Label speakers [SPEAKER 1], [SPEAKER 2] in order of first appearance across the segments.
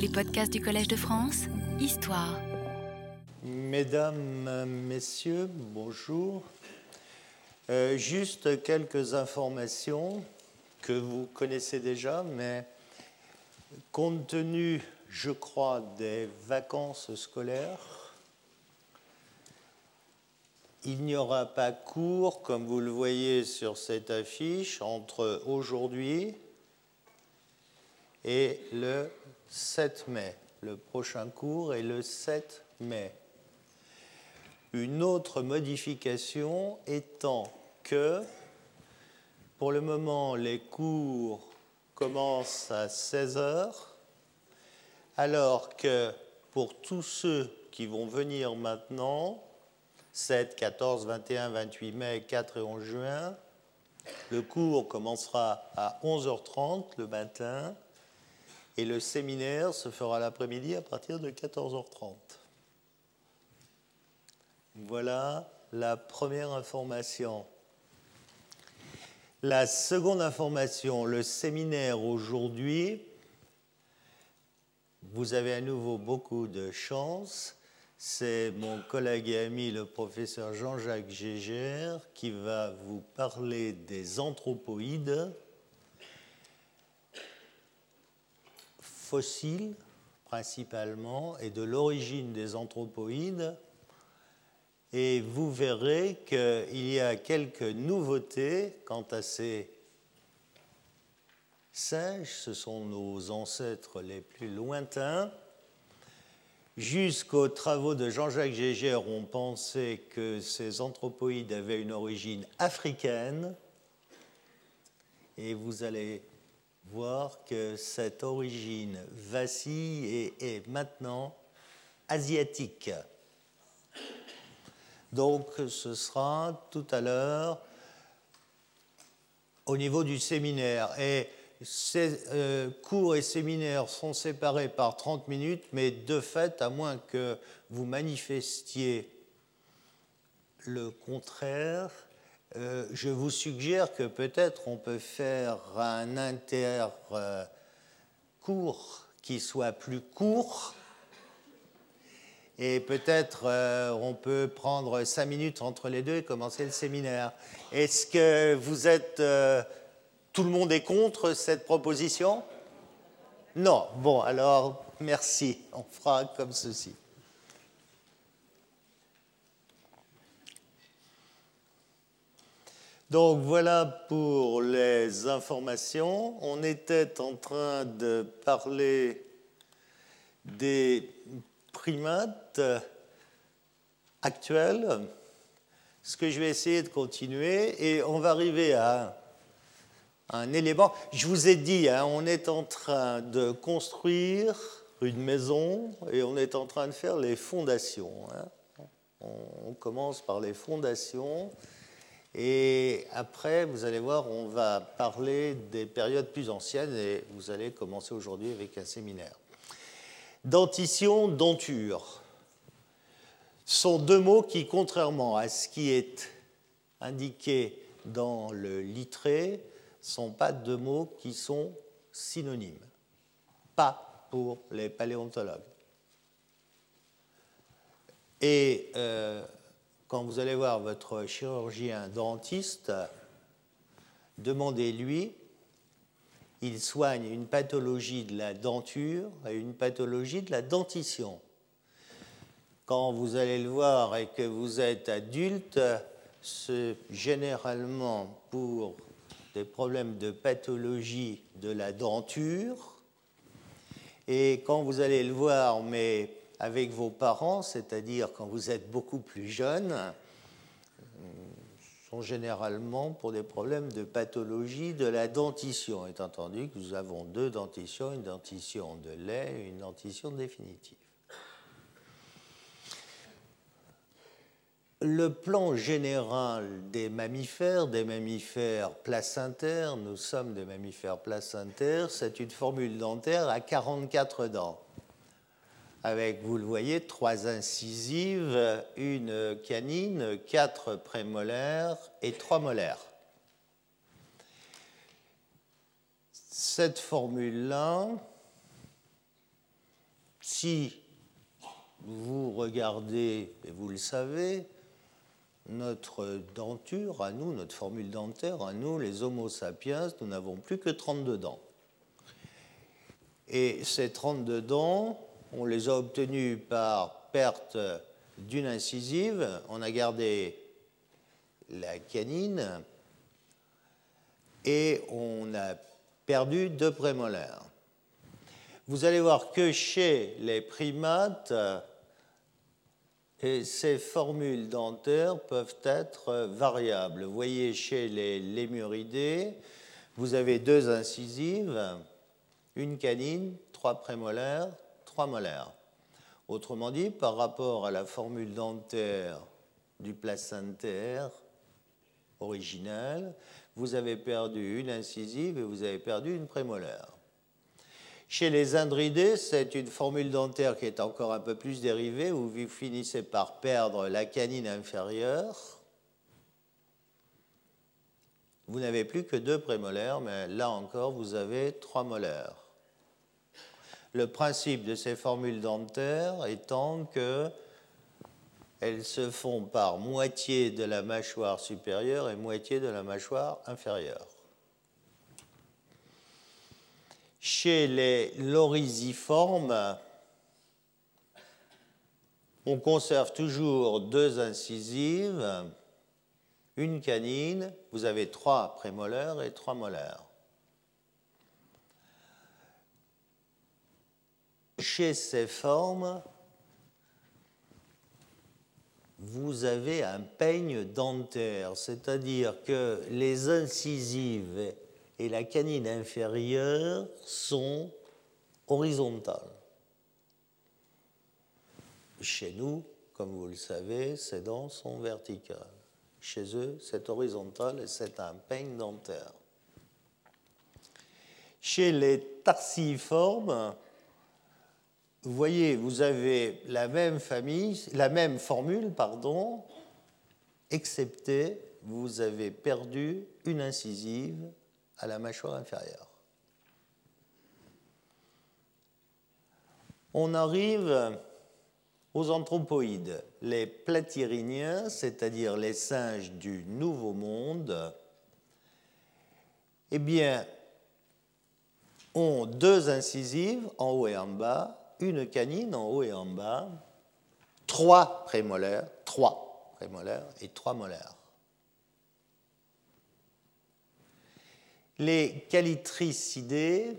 [SPEAKER 1] Les podcasts du Collège de France, Histoire.
[SPEAKER 2] Mesdames, Messieurs, bonjour. Euh, juste quelques informations que vous connaissez déjà, mais compte tenu, je crois, des vacances scolaires, il n'y aura pas cours, comme vous le voyez sur cette affiche, entre aujourd'hui et le 7 mai. Le prochain cours est le 7 mai. Une autre modification étant que, pour le moment, les cours commencent à 16 heures, alors que pour tous ceux qui vont venir maintenant, 7, 14, 21, 28 mai, 4 et 11 juin. Le cours commencera à 11h30 le matin et le séminaire se fera l'après-midi à partir de 14h30. Voilà la première information. La seconde information, le séminaire aujourd'hui, vous avez à nouveau beaucoup de chance c'est mon collègue et ami, le professeur Jean-Jacques Gégère, qui va vous parler des anthropoïdes fossiles principalement et de l'origine des anthropoïdes. Et vous verrez qu'il y a quelques nouveautés quant à ces singes, ce sont nos ancêtres les plus lointains Jusqu'aux travaux de Jean-Jacques Gégère, on pensait que ces anthropoïdes avaient une origine africaine. Et vous allez voir que cette origine vacille et est maintenant asiatique. Donc ce sera tout à l'heure au niveau du séminaire. Et euh, cours et séminaires sont séparés par 30 minutes, mais de fait, à moins que vous manifestiez le contraire, euh, je vous suggère que peut-être on peut faire un inter euh, cours qui soit plus court. Et peut-être on peut prendre cinq minutes entre les deux et commencer le séminaire. Est-ce que vous êtes tout le monde est contre cette proposition? Non. Bon, alors, merci. On fera comme ceci. Donc voilà pour les informations. On était en train de parler des primates actuels. Ce que je vais essayer de continuer et on va arriver à un élément. Je vous ai dit, hein, on est en train de construire une maison et on est en train de faire les fondations. Hein. On, commence par les fondations et après, vous allez voir, on va parler des périodes plus anciennes et vous allez commencer aujourd'hui avec un séminaire. Dentition, denture sont deux mots qui, contrairement à ce qui est indiqué dans le littré, sont pas deux mots qui sont synonymes. Pas pour les paléontologues. Et euh, quand vous allez voir votre chirurgien dentiste, demandez-lui, il soigne une pathologie de la denture et une pathologie de la dentition. Quand vous allez le voir et que vous êtes adulte, c'est généralement pour des problèmes de pathologie de la denture. Et quand vous allez le voir, mais avec vos parents, c'est-à-dire quand vous êtes beaucoup plus jeune, euh, sont généralement pour des problèmes de pathologie de la dentition, étant entendu que nous avons deux dentitions, une dentition de lait et une dentition définitive. le plan général des mammifères, des mammifères placentaires, nous sommes des mammifères placentaires, c'est une formule dentaire à 44 dents, avec, vous le voyez, trois incisives, une canine, quatre prémolaires et trois molaires. Cette formule-là si vous regardez, et vous le savez, notre denture, à nous, notre formule dentaire, à nous, les Homo sapiens, nous n'avons plus que 32 dents. Et ces 32 dents, on les a obtenues par perte d'une incisive. On a gardé la canine et on a perdu deux prémolaires. Vous allez voir que chez les primates, ces formules dentaires peuvent être variables. Vous voyez, chez les lémuridés, vous avez deux incisives, une canine, trois prémolaires, molaires. Autrement dit, par rapport à la formule dentaire du placentaire original, vous avez perdu une incisive et vous avez perdu une prémolaire. Chez les indridés, c'est une formule dentaire qui est encore un peu plus dérivée, où vous finissez par perdre la canine inférieure. Vous n'avez plus que deux prémolaires, mais là encore, vous avez trois molaires. Le principe de ces formules dentaires étant que elles se font par moitié de la mâchoire supérieure et moitié de la mâchoire inférieure. Chez les lorisiformes, on conserve toujours deux incisives, une canine, vous avez trois prémolaires et trois molaires. Chez ces formes, vous avez un peigne dentaire, c'est-à-dire que les incisives et la canine inférieure sont horizontales. Chez nous, comme vous le savez, ces dents sont verticales. Chez eux, c'est horizontal et c'est un peigne dentaire. Chez les tarsiformes, vous voyez, vous avez la même famille, la même formule, pardon, excepté vous avez perdu une incisive à la mâchoire inférieure. On arrive aux anthropoïdes. Les platyriniens, c'est-à-dire les singes du Nouveau Monde, eh bien, ont deux incisives en haut et en bas, une canine en haut et en bas, trois prémolaires, trois prémolaires et trois molaires. Les calitricidés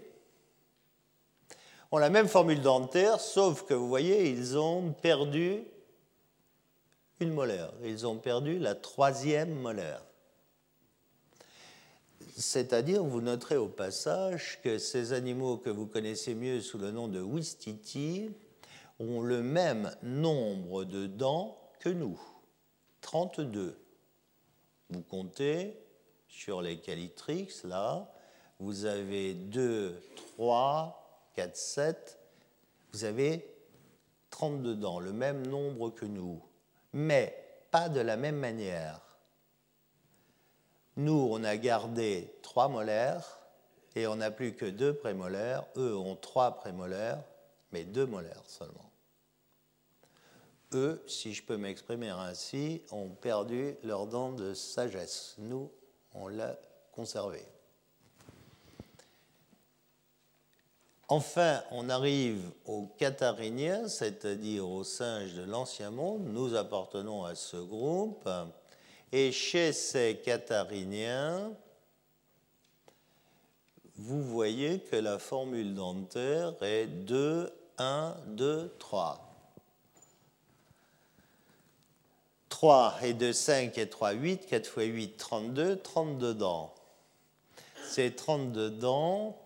[SPEAKER 2] ont la même formule dentaire, sauf que vous voyez, ils ont perdu une molaire. Ils ont perdu la troisième molaire. C'est-à-dire, vous noterez au passage que ces animaux que vous connaissez mieux sous le nom de Wistiti ont le même nombre de dents que nous, 32. Vous comptez sur les calitrix, là, vous avez 2, 3, 4, 7, vous avez 32 dents, le même nombre que nous, mais pas de la même manière. Nous, on a gardé 3 molaires et on n'a plus que 2 prémolaires. Eux ont 3 prémolaires, mais 2 molaires seulement. Eux, si je peux m'exprimer ainsi, ont perdu leurs dents de sagesse. Nous, on l'a conservé. Enfin, on arrive aux cathariniens, c'est-à-dire aux singes de l'Ancien Monde. Nous appartenons à ce groupe. Et chez ces cathariniens, vous voyez que la formule dentaire est 2, 1, 2, 3. 3 et 2, 5 et 3, 8, 4 fois 8, 32, 32 dents. Ces 32 dents,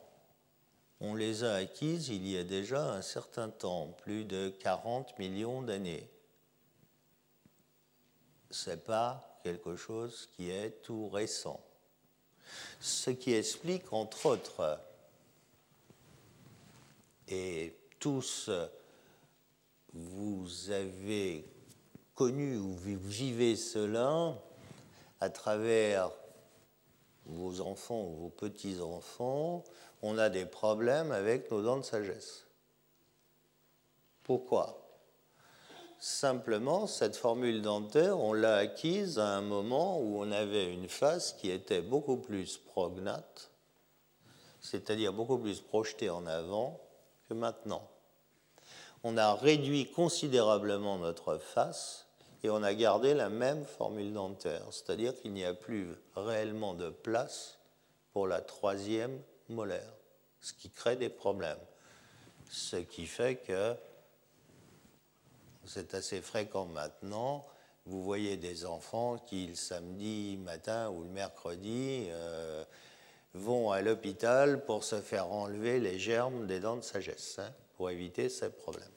[SPEAKER 2] on les a acquises il y a déjà un certain temps, plus de 40 millions d'années. Ce n'est pas quelque chose qui est tout récent. Ce qui explique, entre autres, et tous vous avez connu ou vivez cela à travers vos enfants ou vos petits-enfants, on a des problèmes avec nos dents de sagesse. Pourquoi? Simplement, cette formule dentaire, on l'a acquise à un moment où on avait une face qui était beaucoup plus prognate, c'est-à-dire beaucoup plus projetée en avant que maintenant. On a réduit considérablement notre face et on a gardé la même formule dentaire, c'est-à-dire qu'il n'y a plus réellement de place pour la troisième molaire, ce qui crée des problèmes. Ce qui fait que c'est assez fréquent maintenant. Vous voyez des enfants qui, le samedi matin ou le mercredi, euh, vont à l'hôpital pour se faire enlever les germes des dents de sagesse, hein, pour éviter ces problèmes.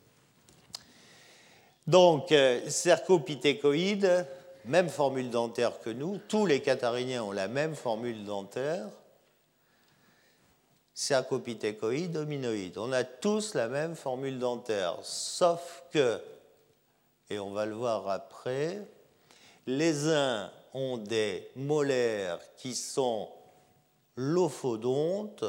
[SPEAKER 2] Donc, euh, même formule dentaire que nous. Tous les cathariniens ont la même formule dentaire. Cercopithécoïde, hominoïde. On a tous la même formule dentaire, sauf que et on va le voir après, les uns ont des molaires qui sont l'ophodonte.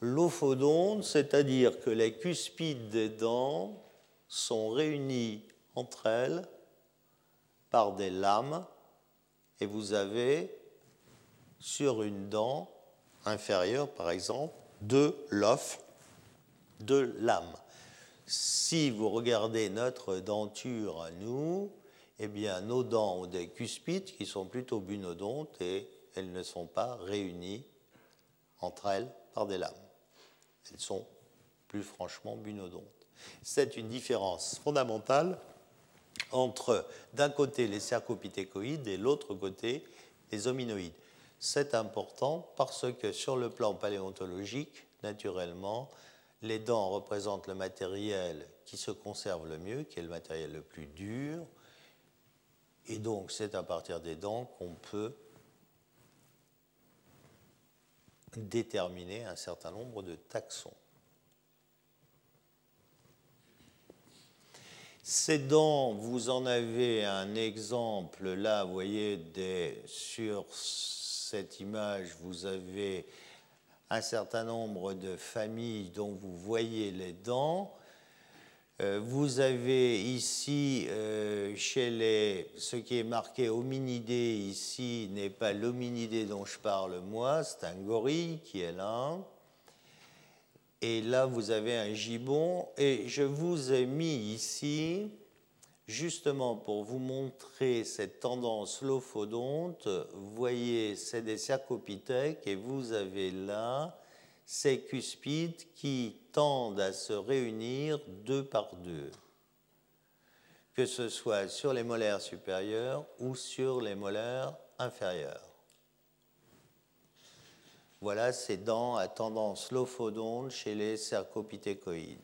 [SPEAKER 2] L'ophodonte, c'est-à-dire que les cuspides des dents sont réunies entre elles par des lames et vous avez sur une dent inférieure, par exemple, deux lofts, deux lames. Si vous regardez notre denture à nous, eh bien, nos dents ont des cuspides qui sont plutôt bunodontes et elles ne sont pas réunies entre elles par des lames. Elles sont plus franchement bunodontes. C'est une différence fondamentale entre d'un côté les cercopithécoïdes et l'autre côté les hominoïdes. C'est important parce que sur le plan paléontologique, naturellement, les dents représentent le matériel qui se conserve le mieux, qui est le matériel le plus dur. Et donc, c'est à partir des dents qu'on peut déterminer un certain nombre de taxons. Ces dents, vous en avez un exemple là, vous voyez, sur cette image, vous avez un certain nombre de familles dont vous voyez les dents. Euh, vous avez ici, euh, chez les, ce qui est marqué hominidé ici n'est pas l'hominidé dont je parle moi, c'est un gorille qui est là. Et là, vous avez un gibbon. Et je vous ai mis ici justement pour vous montrer cette tendance lophodonte, voyez, c'est des cercopithèques et vous avez là ces cuspides qui tendent à se réunir deux par deux, que ce soit sur les molaires supérieurs ou sur les molaires inférieures. Voilà ces dents à tendance lophodonte chez les cercopithécoïdes.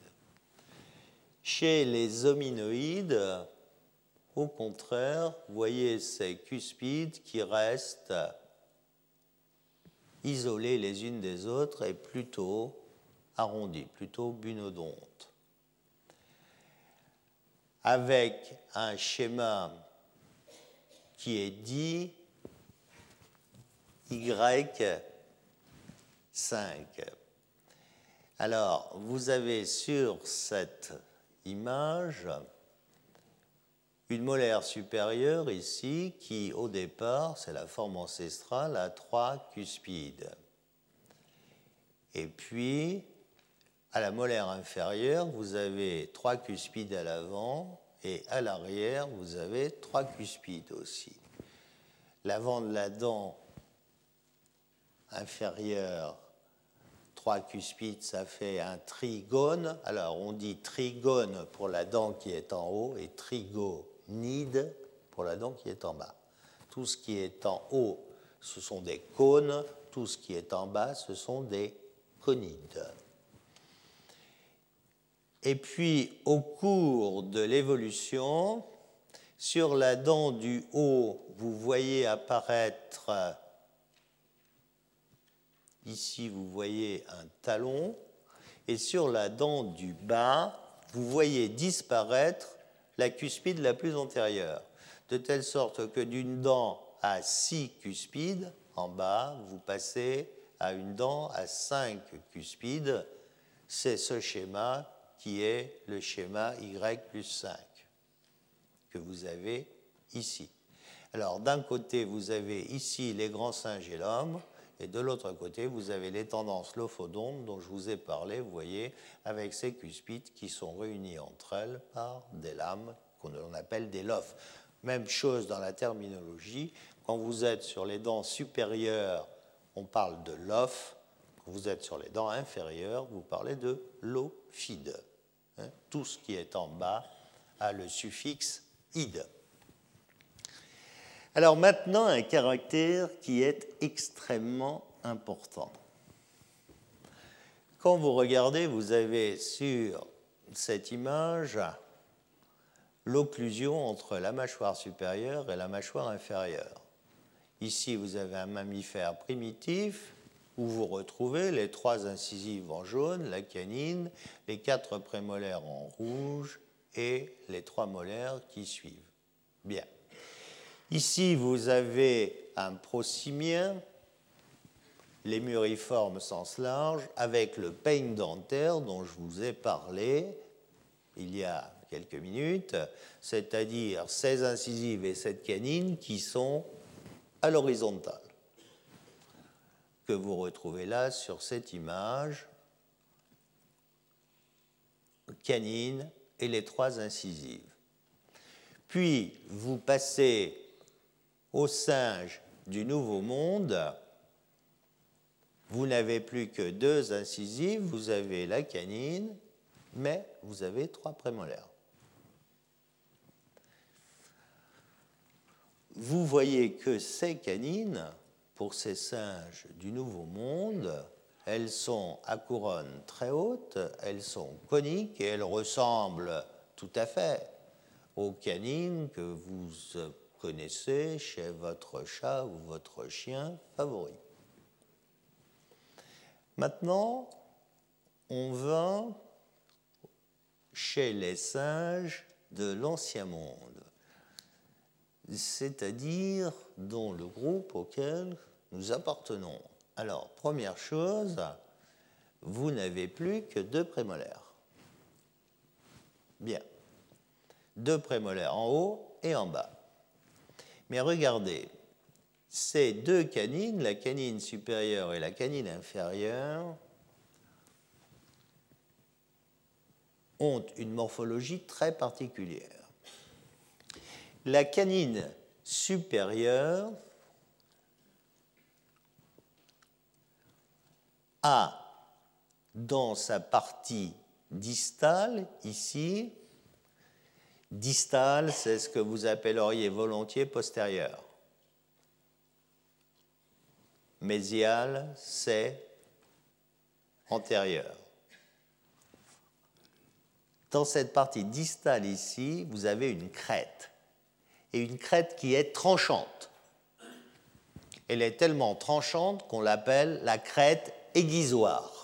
[SPEAKER 2] Chez les hominoïdes, au contraire, voyez ces cuspides qui restent isolées les unes des autres et plutôt arrondies, plutôt bunodontes. Avec un schéma qui est dit Y5. Alors, vous avez sur cette image une molaire supérieure ici qui, au départ, c'est la forme ancestrale, a trois cuspides. Et puis, à la molaire inférieure, vous avez trois cuspides à l'avant et à l'arrière, vous avez trois cuspides aussi. L'avant de la dent inférieure, trois cuspides, ça fait un trigone. Alors, on dit trigone pour la dent qui est en haut et trigo nide pour la dent qui est en bas. Tout ce qui est en haut, ce sont des cônes, tout ce qui est en bas, ce sont des conides. Et puis, au cours de l'évolution, sur la dent du haut, vous voyez apparaître, ici vous voyez un talon, et sur la dent du bas, vous voyez disparaître la cuspide la plus antérieure, de telle sorte que d'une dent à six cuspides, en bas, vous passez à une dent à cinq cuspides. C'est ce schéma qui est le schéma Y plus 5 que vous avez ici. Alors d'un côté, vous avez ici les grands singes et l'homme, et de l'autre côté, vous avez les tendances lophodontes dont je vous ai parlé, vous voyez, avec ces cuspides qui sont réunies entre elles par des lames qu'on appelle des lofs. Même chose dans la terminologie. Quand vous êtes sur les dents supérieures, on parle de lof. Quand vous êtes sur les dents inférieures, vous parlez de lophide. Hein, tout ce qui est en bas a le suffixe ide. Alors maintenant, un caractère qui est extrêmement important. Quand vous regardez, vous avez sur cette image l'occlusion entre la mâchoire supérieure et la mâchoire inférieure. Ici, vous avez un mammifère primitif où vous retrouvez les trois incisives en jaune, la canine, les quatre prémolaires en rouge et les trois molaires qui suivent. Bien. Ici, vous avez un prosimien, les muriformes sens large, avec le peigne dentaire dont je vous ai parlé il y a quelques minutes, c'est-à-dire 16 incisives et 7 canines qui sont à l'horizontale, que vous retrouvez là sur cette image, canine et les trois incisives. Puis vous passez aux singes du Nouveau Monde, vous n'avez plus que deux incisives, vous avez la canine, mais vous avez trois prémolaires. Vous voyez que ces canines, pour ces singes du Nouveau Monde, elles sont à couronne très haute, elles sont coniques et elles ressemblent tout à fait aux canines que vous connaissez chez votre chat ou votre chien favori. Maintenant, on va chez les singes de l'Ancien Monde, c'est-à-dire dans le groupe auquel nous appartenons. Alors, première chose, vous n'avez plus que deux prémolaires. Bien. Deux prémolaires en haut et en bas. Mais regardez, ces deux canines, la canine supérieure et la canine inférieure, ont une morphologie très particulière. La canine supérieure a dans sa partie distale, ici, Distal, c'est ce que vous appelleriez volontiers postérieur. Mésial, c'est antérieur. Dans cette partie distale ici, vous avez une crête. Et une crête qui est tranchante. Elle est tellement tranchante qu'on l'appelle la crête aiguisoire.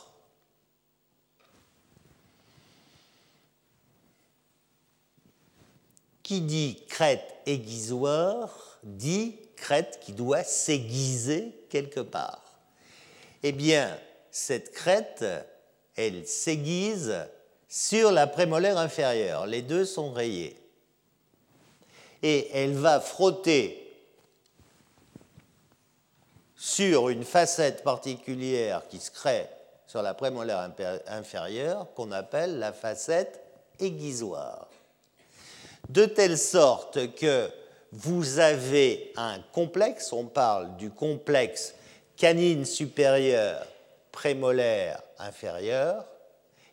[SPEAKER 2] Qui dit crête aiguisoire dit crête qui doit s'aiguiser quelque part. Eh bien, cette crête, elle s'aiguise sur la prémolaire inférieure. Les deux sont rayés. Et elle va frotter sur une facette particulière qui se crée sur la prémolaire inférieure qu'on appelle la facette aiguisoire de telle sorte que vous avez un complexe, on parle du complexe canine supérieure, prémolaire inférieure,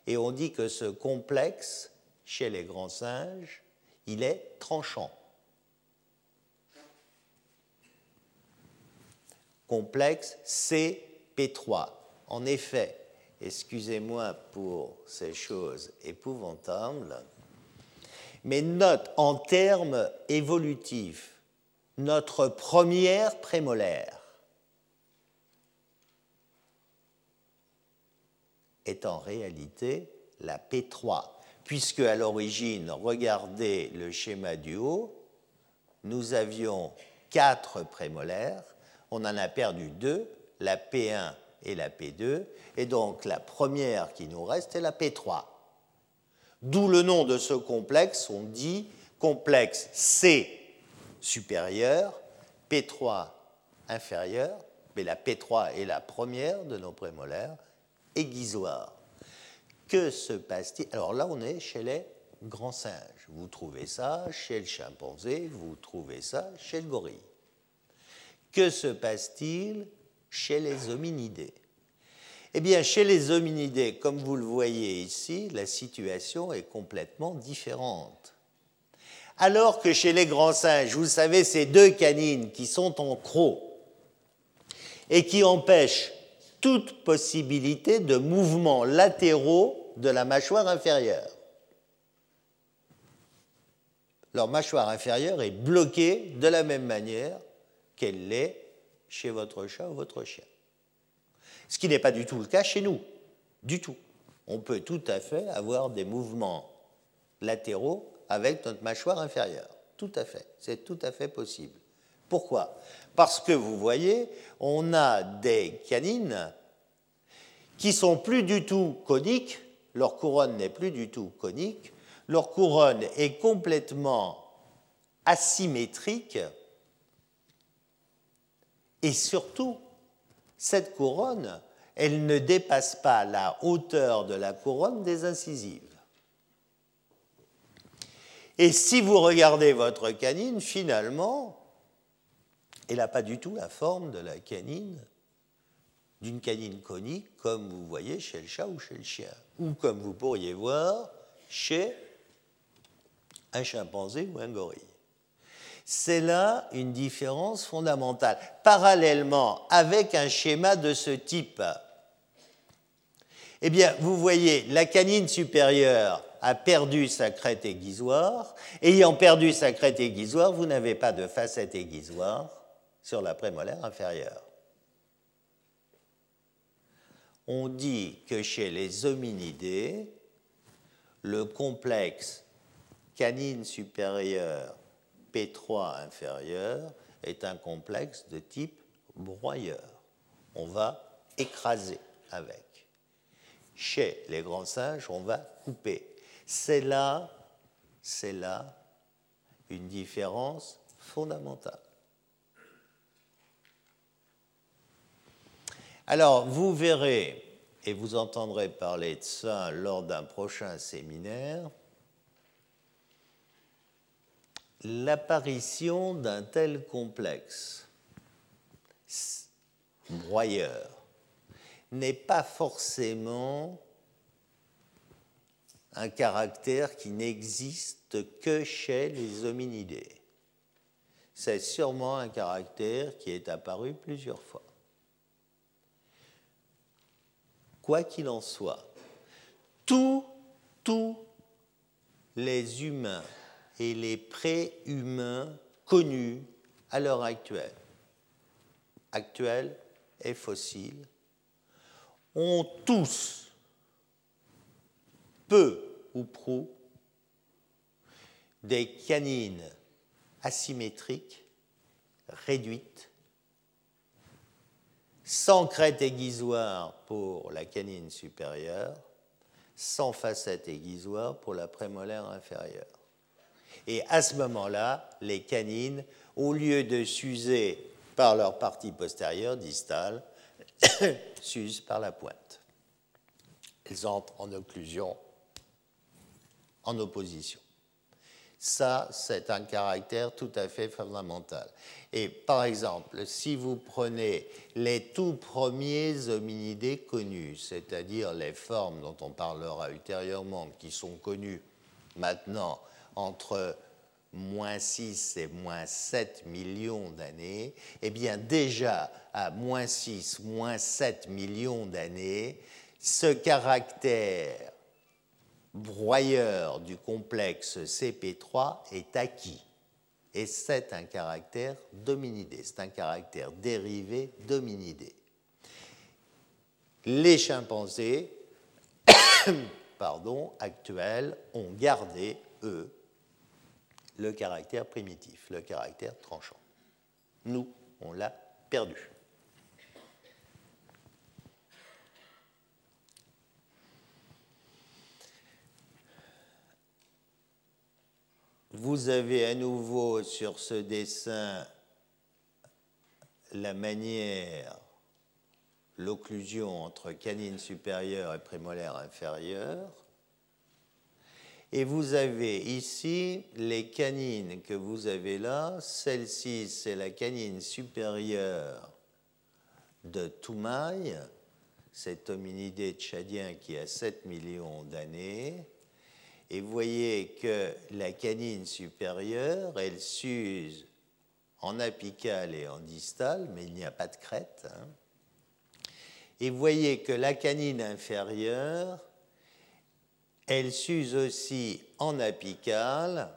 [SPEAKER 2] et on dit que ce complexe, chez les grands singes, il est tranchant. Complexe CP3. En effet, excusez-moi pour ces choses épouvantables, mais note en termes évolutifs notre première prémolaire est en réalité la P3, puisque à l'origine, regardez le schéma du haut, nous avions quatre prémolaires, on en a perdu deux, la P1 et la P2, et donc la première qui nous reste est la P3. D'où le nom de ce complexe, on dit complexe C supérieur, P3 inférieur, mais la P3 est la première de nos prémolaires, aiguisoire. Que se passe-t-il? Alors là, on est chez les grands singes. Vous trouvez ça chez le chimpanzé, vous trouvez ça chez le gorille. Que se passe-t-il chez les hominidés? Eh bien, chez les hominidés, comme vous le voyez ici, la situation est complètement différente. Alors que chez les grands singes, vous savez, ces deux canines qui sont en croc et qui empêchent toute possibilité de mouvements latéraux de la mâchoire inférieure. Leur mâchoire inférieure est bloquée de la même manière qu'elle l'est chez votre chat ou votre chien. Ce qui n'est pas du tout le cas chez nous, du tout. On peut tout à fait avoir des mouvements latéraux avec notre mâchoire inférieure. Tout à fait, c'est tout à fait possible. Pourquoi? Parce que vous voyez, on a des canines qui sont plus du tout coniques, leur couronne n'est plus du tout conique, leur couronne est complètement asymétrique et surtout cette couronne, elle ne dépasse pas la hauteur de la couronne des incisives. Et si vous regardez votre canine, finalement, elle n'a pas du tout la forme de la canine, d'une canine conique, comme vous voyez chez le chat ou chez le chien, ou comme vous pourriez voir chez un chimpanzé ou un gorille. C'est là une différence fondamentale. Parallèlement, avec un schéma de ce type, eh bien, vous voyez, la canine supérieure a perdu sa crête aiguisoire. Ayant perdu sa crête aiguisoire, vous n'avez pas de facette aiguisoire sur la prémolaire inférieure. On dit que chez les hominidés, le complexe canine supérieure P3 inférieur est un complexe de type broyeur. On va écraser avec. Chez les grands singes, on va couper. C'est là, c'est là une différence fondamentale. Alors, vous verrez, et vous entendrez parler de ça lors d'un prochain séminaire, l'apparition d'un tel complexe broyeur n'est pas forcément un caractère qui n'existe que chez les hominidés. C'est sûrement un caractère qui est apparu plusieurs fois. Quoi qu'il en soit, tous, les humains et les préhumains connus à l'heure actuelle, actuelle et fossiles, ont tous, peu ou prou, des canines asymétriques, réduites, sans crête aiguisoire pour la canine supérieure, sans facette aiguisoire pour la prémolaire inférieure. Et à ce moment-là, les canines, au lieu de s'user par leur partie postérieure, distale, s'usent par la pointe. Elles entrent en occlusion, en opposition. Ça, c'est un caractère tout à fait fondamental. Et par exemple, si vous prenez les tout premiers hominidés connus, c'est-à-dire les formes dont on parlera ultérieurement, qui sont connues maintenant entre moins 6 et moins 7 millions d'années, eh bien déjà à moins 6, moins 7 millions d'années, ce caractère broyeur du complexe CP3 est acquis. Et c'est un caractère dominidé, c'est un caractère dérivé dominidé. Les chimpanzés actuels ont gardé, eux, le caractère primitif, le caractère tranchant. Nous, on l'a perdu. vous avez à nouveau sur ce dessin la manière, l'occlusion entre canine supérieure et prémolaire inférieure. Et vous avez ici les canines que vous avez là. Celle-ci, c'est la canine supérieure de Toumaï, cet hominidé tchadien qui a 7 millions d'années. Et vous voyez que la canine supérieure, elle s'use en apical et en distal, mais il n'y a pas de crête. Hein. Et vous voyez que la canine inférieure, elle s'use aussi en apical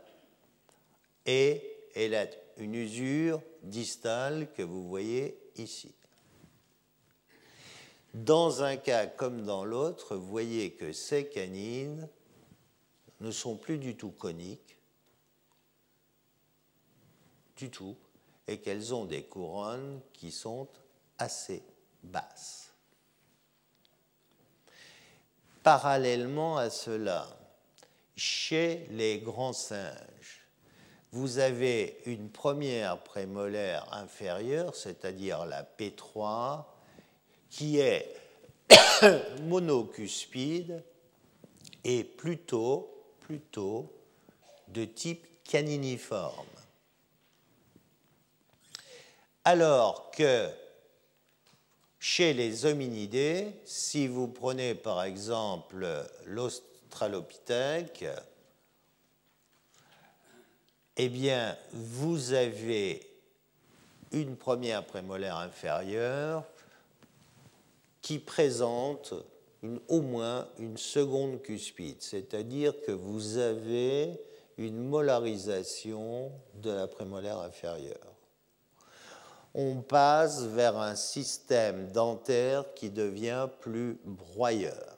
[SPEAKER 2] et elle a une usure distale que vous voyez ici. Dans un cas comme dans l'autre, vous voyez que ces canines ne sont plus du tout coniques, du tout, et qu'elles ont des couronnes qui sont assez basses. Parallèlement à cela, chez les grands singes, vous avez une première prémolaire inférieure, c'est-à-dire la P3, qui est monocuspide et plutôt, de type caniniforme. Alors que chez les hominidés, si vous prenez par exemple l'australopithèque, eh bien, vous avez une première prémolaire inférieure qui présente au moins une seconde cuspide, c'est-à-dire que vous avez une molarisation de la prémolaire inférieure on passe vers un système dentaire qui devient plus broyeur.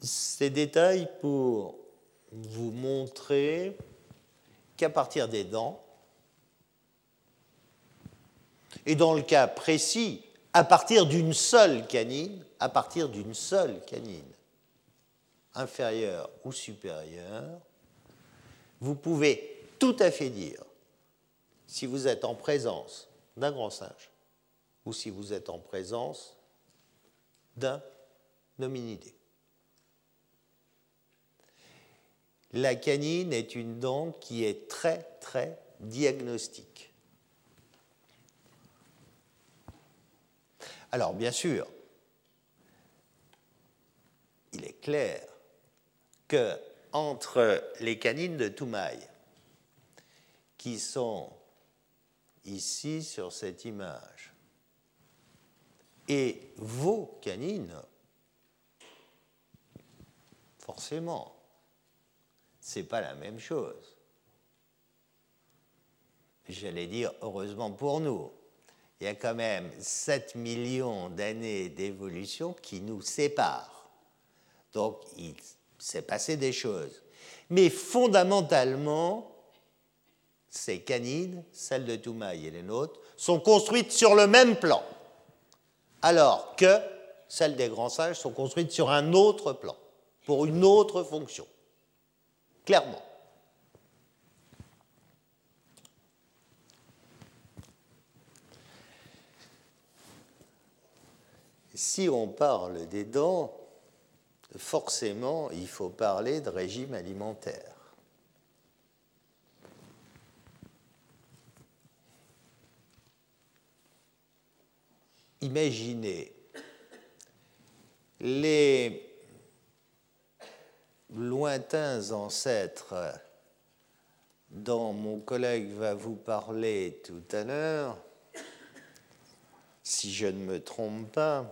[SPEAKER 2] Ces détails pour vous montrer qu'à partir des dents, et dans le cas précis, à partir d'une seule canine, à partir d'une seule canine, inférieure ou supérieure, vous pouvez tout à fait dire si vous êtes en présence d'un grand singe ou si vous êtes en présence d'un hominidé. La canine est une dent qui est très très diagnostique. Alors bien sûr, il est clair que entre les canines de Toumaï, qui sont ici sur cette image. Et vos canines, forcément, ce n'est pas la même chose. J'allais dire, heureusement pour nous, il y a quand même 7 millions d'années d'évolution qui nous séparent. Donc, il s'est passé des choses. Mais fondamentalement, ces canines, celles de Toumaï et les nôtres, sont construites sur le même plan, alors que celles des grands singes sont construites sur un autre plan, pour une autre fonction. Clairement. Si on parle des dents, forcément, il faut parler de régime alimentaire. Imaginez les lointains ancêtres dont mon collègue va vous parler tout à l'heure, si je ne me trompe pas,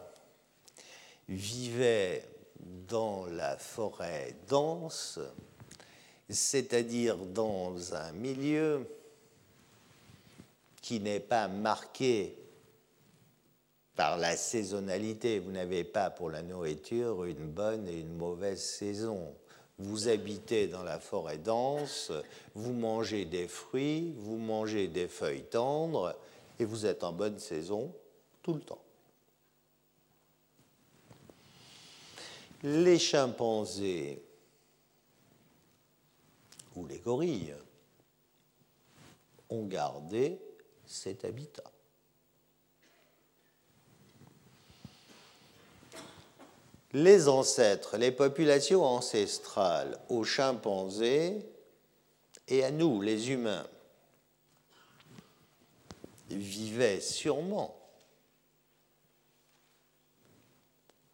[SPEAKER 2] vivaient dans la forêt dense, c'est-à-dire dans un milieu qui n'est pas marqué par la saisonnalité. Vous n'avez pas pour la nourriture une bonne et une mauvaise saison. Vous habitez dans la forêt dense, vous mangez des fruits, vous mangez des feuilles tendres et vous êtes en bonne saison tout le temps. Les chimpanzés gorilles ont gardé cet habitat. Les ancêtres, les populations ancestrales aux chimpanzés et à nous, les humains, vivaient sûrement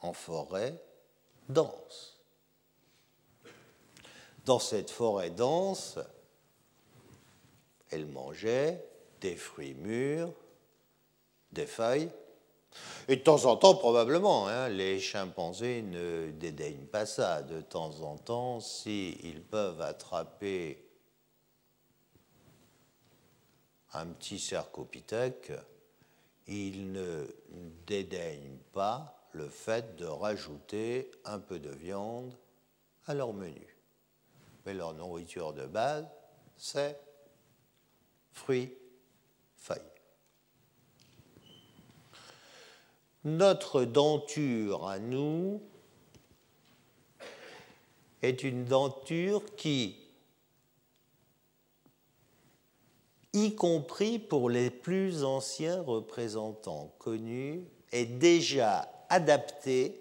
[SPEAKER 2] en forêt dense. Dans cette forêt dense, elles mangeaient des fruits mûrs, des feuilles, et de temps en temps, probablement, hein, les chimpanzés ne dédaignent pas ça. De temps en temps, s'ils peuvent attraper un petit cercopithèque, ils ne dédaignent pas le fait de rajouter un peu de viande à leur menu. Mais leur nourriture de base, c'est fruits, feuilles. Notre denture à nous est une denture qui, y compris pour les plus anciens représentants connus, est déjà adaptée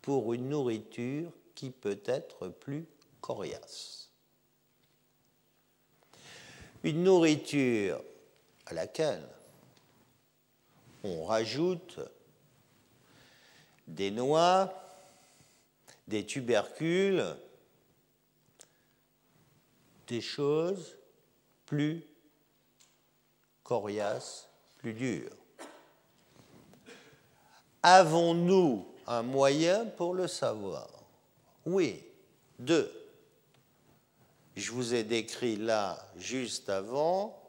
[SPEAKER 2] pour une nourriture qui peut être plus coriace. Une nourriture à laquelle on rajoute des noix, des tubercules, des choses plus coriaces, plus dures. Avons-nous un moyen pour le savoir? Oui. Deux. Je vous ai décrit là, juste avant,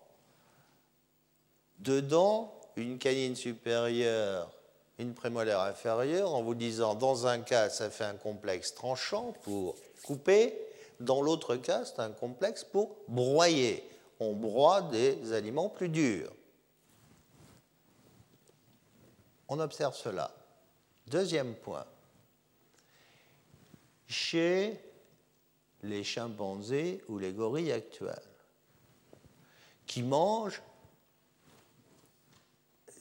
[SPEAKER 2] dedans, une canine supérieure, une prémolaire inférieure, en vous disant, dans un cas, ça fait un complexe tranchant pour couper, dans l'autre cas, c'est un complexe pour broyer. On broie des aliments plus durs. On observe cela. Deuxième point. Chez les chimpanzés ou les gorilles actuels, qui mangent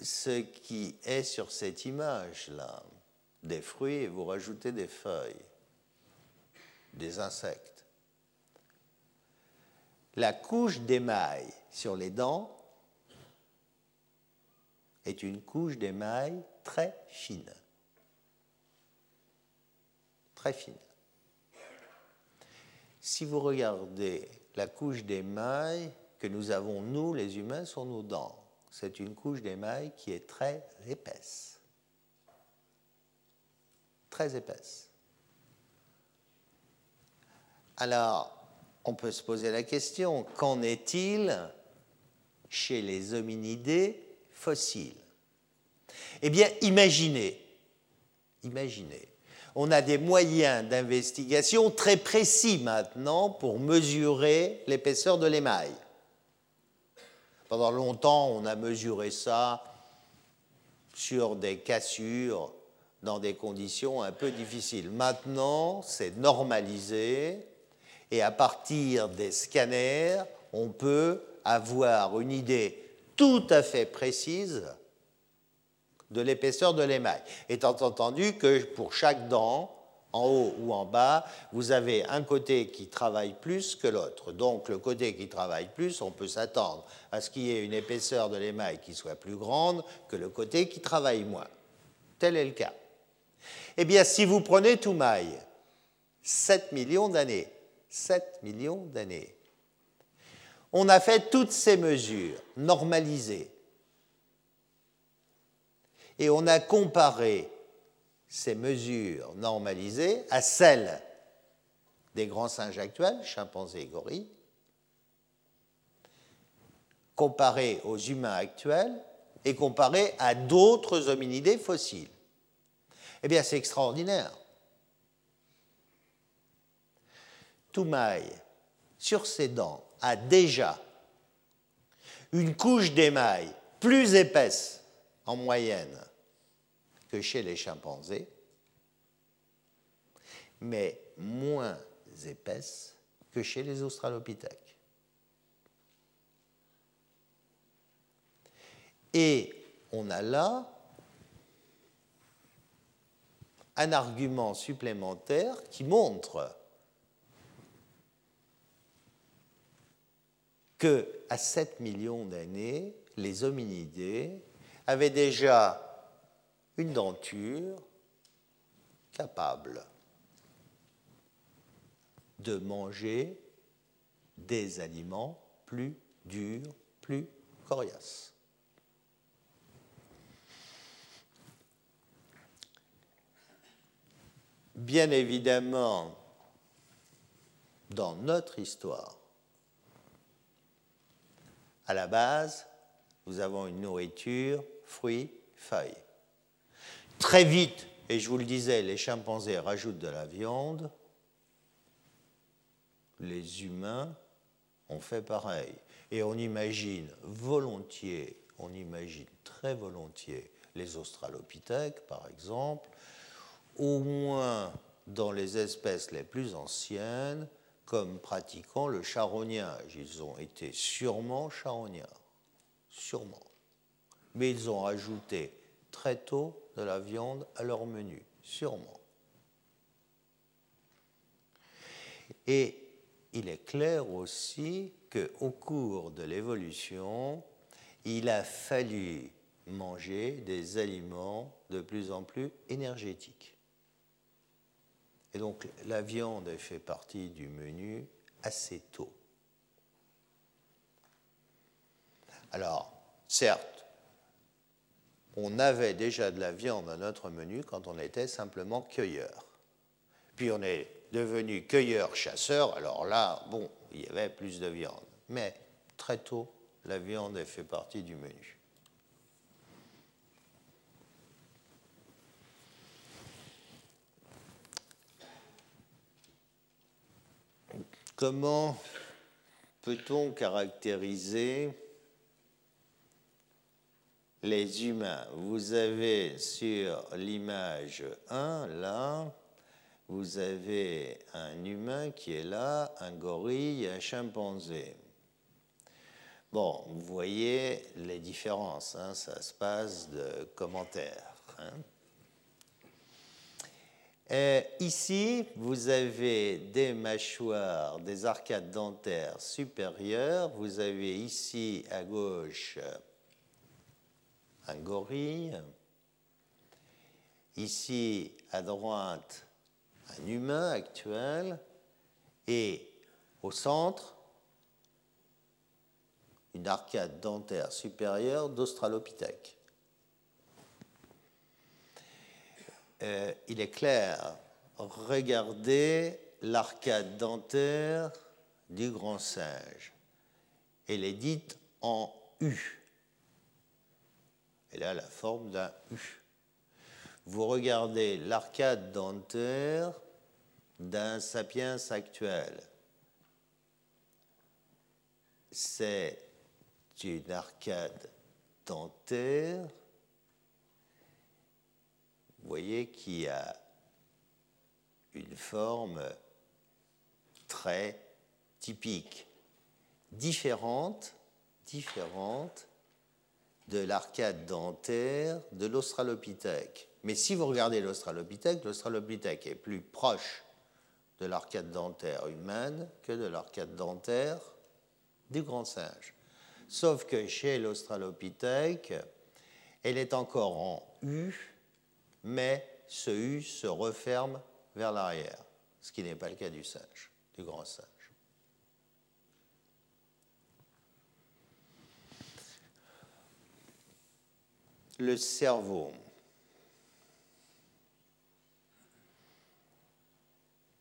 [SPEAKER 2] ce qui est sur cette image-là, des fruits et vous rajoutez des feuilles, des insectes. La couche d'émail sur les dents est une couche d'émail très fine. Très fine. Si vous regardez la couche d'émail que nous avons, nous, les humains, sur nos dents, c'est une couche d'émail qui est très épaisse. Très épaisse. Alors, on peut se poser la question, qu'en est-il chez les hominidés fossiles? Eh bien, imaginez, imaginez, on a des moyens d'investigation très précis maintenant pour mesurer l'épaisseur de l'émail. Pendant longtemps, on a mesuré ça sur des cassures dans des conditions un peu difficiles. Maintenant, c'est normalisé et à partir des scanners, on peut avoir une idée tout à fait précise de l'épaisseur de l'émail, étant entendu que pour chaque dent, en haut ou en bas, vous avez un côté qui travaille plus que l'autre. Donc le côté qui travaille plus, on peut s'attendre à ce qu'il y ait une épaisseur de l'émail qui soit plus grande que le côté qui travaille moins. Tel est le cas. Eh bien, si vous prenez Toumaï, 7 millions d'années, 7 millions d'années, on a fait toutes ces mesures normalisées et on a comparé ces mesures normalisées à celles des grands singes actuels, chimpanzés et gorilles, comparées aux humains actuels et comparées à d'autres hominidés fossiles. Eh bien, c'est extraordinaire. Toumaï, sur ses dents, a déjà une couche d'émail plus épaisse en moyenne que chez les chimpanzés, mais moins épaisse que chez les australopithèques. Et on a là un argument supplémentaire qui montre que à 7 millions d'années, les hominidés avaient déjà une denture capable de manger des aliments plus durs, plus coriaces. Bien évidemment, dans notre histoire, à la base, nous avons une nourriture, fruits, feuilles. Très vite, et je vous le disais, les chimpanzés rajoutent de la viande, les humains ont fait pareil. Et on imagine volontiers, on imagine très volontiers les australopithèques, par exemple, au moins dans les espèces les plus anciennes, comme pratiquant le charognage. Ils ont été sûrement charognards, sûrement. Mais ils ont ajouté très tôt de la viande à leur menu, sûrement. Et il est clair aussi qu'au cours de l'évolution, il a fallu manger des aliments de plus en plus énergétiques. Et donc la viande fait partie du menu assez tôt. Alors, certes, on avait déjà de la viande à notre menu quand on était simplement cueilleur. Puis on est devenu cueilleur-chasseur, alors là, bon, il y avait plus de viande. Mais très tôt, la viande fait partie du menu. Comment peut-on caractériser les humains Vous avez sur l'image 1, là, vous avez un humain qui est là, un gorille, un chimpanzé. Bon, vous voyez les différences, hein, ça se passe de commentaires. Hein. Euh, ici, vous avez des mâchoires, des arcades dentaires supérieures. Vous avez ici à gauche un gorille. Ici à droite un humain actuel. Et au centre, une arcade dentaire supérieure d'Australopithèque. Euh, il est clair, regardez l'arcade dentaire du grand singe. Elle est dite en U. Elle a la forme d'un U. Vous regardez l'arcade dentaire d'un sapiens actuel. C'est une arcade dentaire vous voyez qu'il y a une forme très typique, différente, différente de l'arcade dentaire de l'Australopithèque. Mais si vous regardez l'Australopithèque, l'Australopithèque est plus proche de l'arcade dentaire humaine que de l'arcade dentaire du grand singe. Sauf que chez l'Australopithèque, elle est encore en U mais ce U se referme vers l'arrière, ce qui n'est pas le cas du singe, du grand singe. Le cerveau.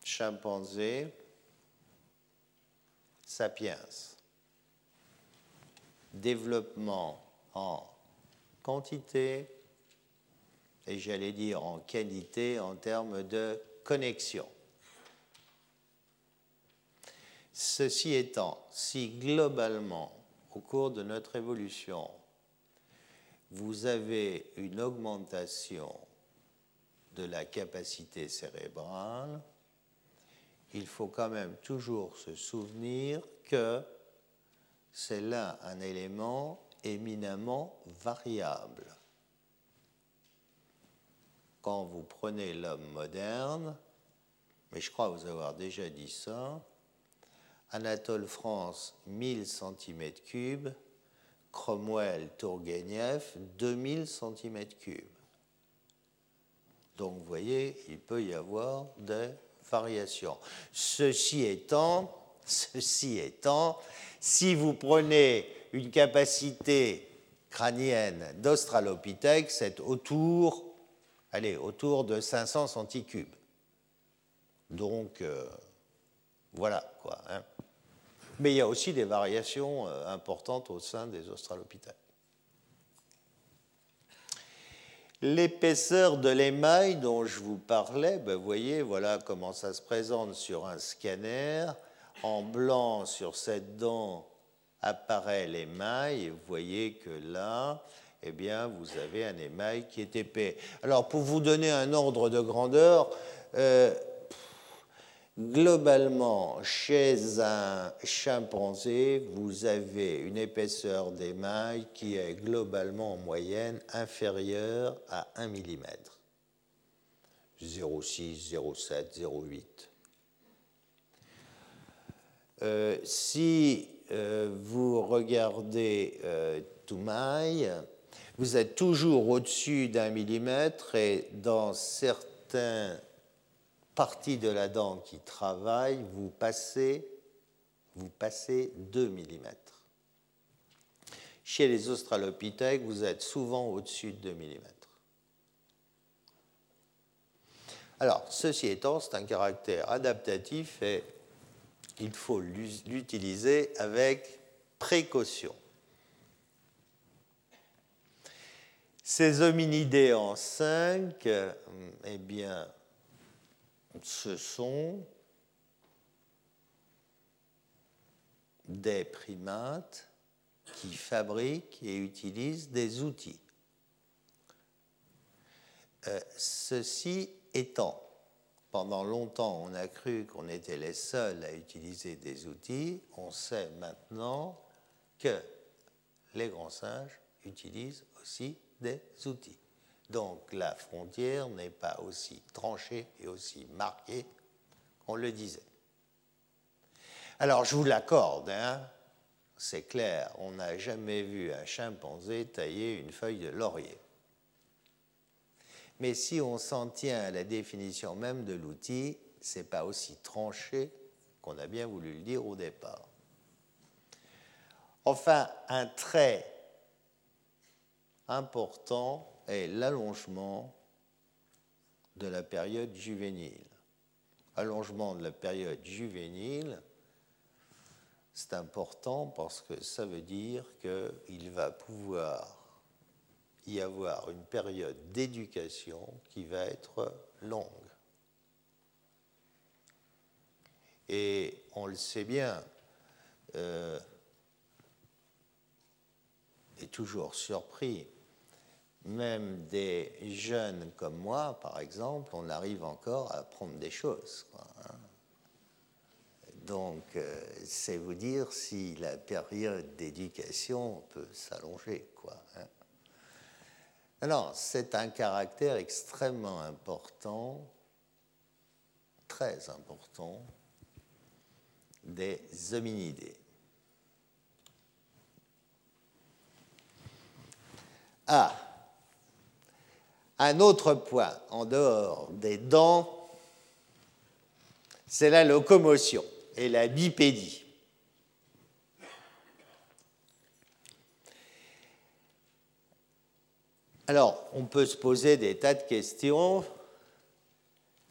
[SPEAKER 2] Chimpanzé, sapiens. Développement en quantité, et j'allais dire en qualité en termes de connexion. Ceci étant, si globalement, au cours de notre évolution, vous avez une augmentation de la capacité cérébrale, il faut quand même toujours se souvenir que c'est là un élément éminemment variable. Quand vous prenez l'homme moderne, mais je crois vous avoir déjà dit ça, Anatole France, 1000 cm3, Cromwell, Tourguenieff, 2000 cm3. Donc vous voyez, il peut y avoir des variations. Ceci étant, ceci étant, si vous prenez une capacité crânienne d'Australopithèque, c'est autour, allez, autour de 500 centicubes. Donc, euh, voilà quoi. Hein. Mais il y a aussi des variations euh, importantes au sein des Australopithèques. L'épaisseur de l'émail dont je vous parlais, ben, vous voyez, voilà comment ça se présente sur un scanner. En blanc, sur cette dent, apparaît l'émail. Et vous voyez que là, eh bien, vous avez un émail qui est épais. Alors, pour vous donner un ordre de grandeur, euh, Globalement, chez un chimpanzé, vous avez une épaisseur d'émail qui est globalement en moyenne inférieure à 1 mm. 0,6, 0,7, 0,8. si euh, vous regardez euh, Toumaï, vous êtes toujours au-dessus d'un millimètre et dans certains partie de la dent qui travaille, vous passez, vous passez 2 mm. Chez les australopithèques, vous êtes souvent au-dessus de 2 mm. Alors, ceci étant, c'est un caractère adaptatif et il faut l'utiliser avec précaution. Ces hominidés en 5, eh bien, ce sont des primates qui fabriquent et utilisent des outils. Euh, ceci étant, pendant longtemps, on a cru qu'on était les seuls à utiliser des outils. On sait maintenant que les grands singes utilisent aussi des outils. Donc la frontière n'est pas aussi tranchée et aussi marquée qu'on le disait. Alors je vous l'accorde, hein, c'est clair, on n'a jamais vu un chimpanzé tailler une feuille de laurier. Mais si on s'en tient à la définition même de l'outil, ce n'est pas aussi tranché qu'on a bien voulu le dire au départ. Enfin, un trait important est l'allongement de la période juvénile. Allongement de la période juvénile, c'est important parce que ça veut dire qu'il va pouvoir y avoir une période d'éducation qui va être longue. Et on le sait bien, euh, est toujours surpris même des jeunes comme moi, par exemple, on arrive encore à apprendre des choses. Hein. Donc, euh, c'est vous dire si la période d'éducation peut s'allonger. Quoi, hein. Alors, c'est un caractère extrêmement important, très important, des hominidés. Ah, un autre point, en dehors des dents, c'est la locomotion et la bipédie. Alors, on peut se poser des tas de questions.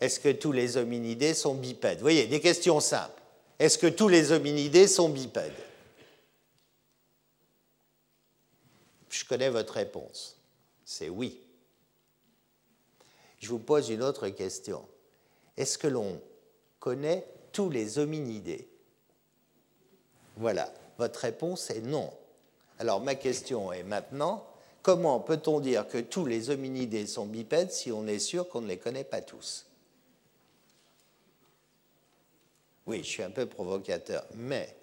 [SPEAKER 2] Est-ce que tous les hominidés sont bipèdes? Vous voyez, des questions simples. Est-ce que tous les hominidés sont bipèdes? Je connais votre réponse. C'est oui je vous pose une autre question. Est-ce que l'on connaît tous les hominidés? Voilà, votre réponse est non. Alors ma question est maintenant, comment peut-on dire que tous les hominidés sont bipèdes si on est sûr qu'on ne les connaît pas tous? Oui, je suis un peu provocateur, mais...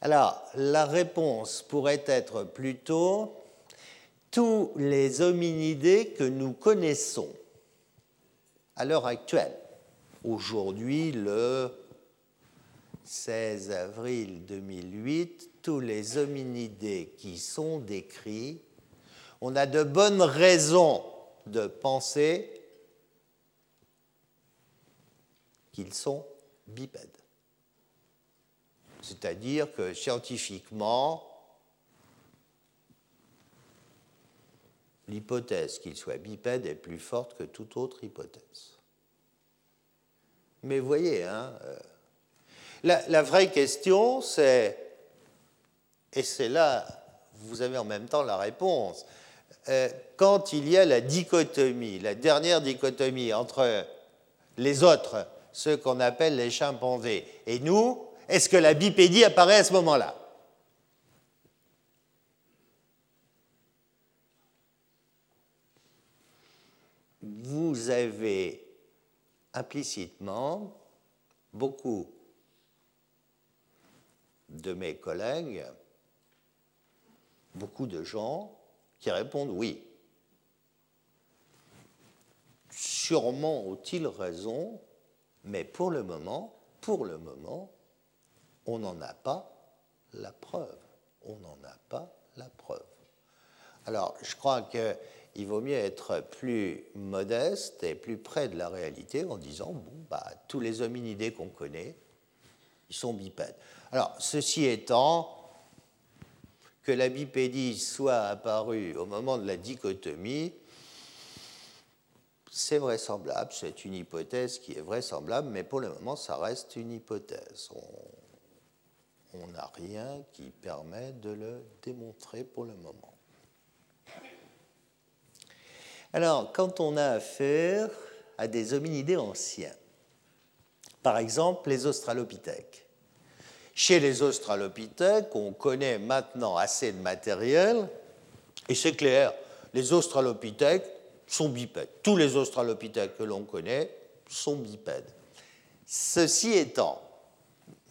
[SPEAKER 2] Alors, la réponse pourrait être plutôt tous les hominidés que nous connaissons à l'heure actuelle. Aujourd'hui, le 16 avril 2008, tous les hominidés qui sont décrits, on a de bonnes raisons de penser qu'ils sont bipèdes. C'est-à-dire que scientifiquement, l'hypothèse qu'ils soient bipèdes est plus forte que toute autre hypothèse. Mais voyez, hein, euh, la, vraie question, c'est, et c'est là, vous avez en même temps la réponse, euh, quand il y a la dichotomie, la dernière dichotomie entre les autres, ceux qu'on appelle les chimpanzés, et nous, est-ce que la bipédie apparaît à ce moment-là? Vous avez implicitement beaucoup de mes collègues, beaucoup de gens qui répondent oui. Sûrement ont-ils raison, mais pour le moment, pour le moment, on n'en a pas la preuve. On n'en a pas la preuve. Alors, je crois qu'il vaut mieux être plus modeste et plus près de la réalité en disant, bah, tous les hominidés qu'on connaît, ils sont bipèdes. Alors, ceci étant, que la bipédie soit apparue au moment de la dichotomie, c'est vraisemblable, c'est une hypothèse qui est vraisemblable, mais pour le moment, ça reste une hypothèse. On n'a rien qui permet de le démontrer pour le moment. Alors, quand on a affaire à des hominidés anciens, par exemple les australopithèques, chez les australopithèques, on connaît maintenant assez de matériel, et c'est clair, les australopithèques sont bipèdes. Tous les australopithèques que l'on connaît sont bipèdes. Ceci étant,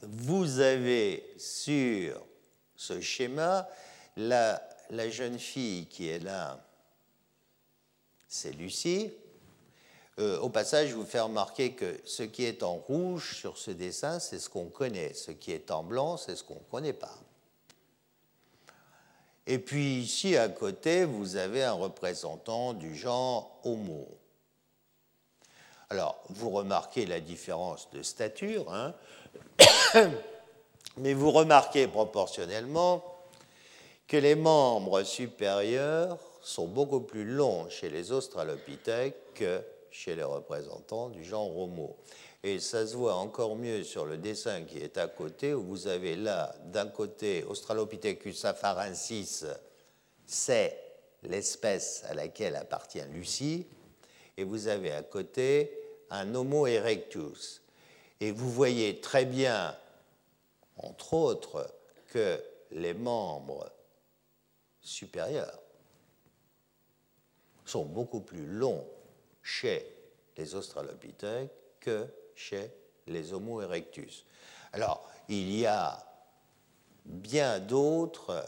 [SPEAKER 2] vous avez sur ce schéma la, la jeune fille qui est là, c'est Lucie, euh, au passage, je vous fais remarquer que ce qui est en rouge sur ce dessin, c'est ce qu'on connaît. Ce qui est en blanc, c'est ce qu'on ne connaît pas. Et puis ici, à côté, vous avez un représentant du genre Homo. Alors, vous remarquez la différence de stature, hein mais vous remarquez proportionnellement que les membres supérieurs sont beaucoup plus longs chez les australopithèques que chez les représentants du genre Homo. Et ça se voit encore mieux sur le dessin qui est à côté, où vous avez là, d'un côté, Australopithecus afarensis, c'est l'espèce à laquelle appartient Lucie, et vous avez à côté un Homo erectus. Et vous voyez très bien, entre autres, que les membres supérieurs sont beaucoup plus longs chez les Australopithèques que chez les Homo erectus. Alors, il y a bien d'autres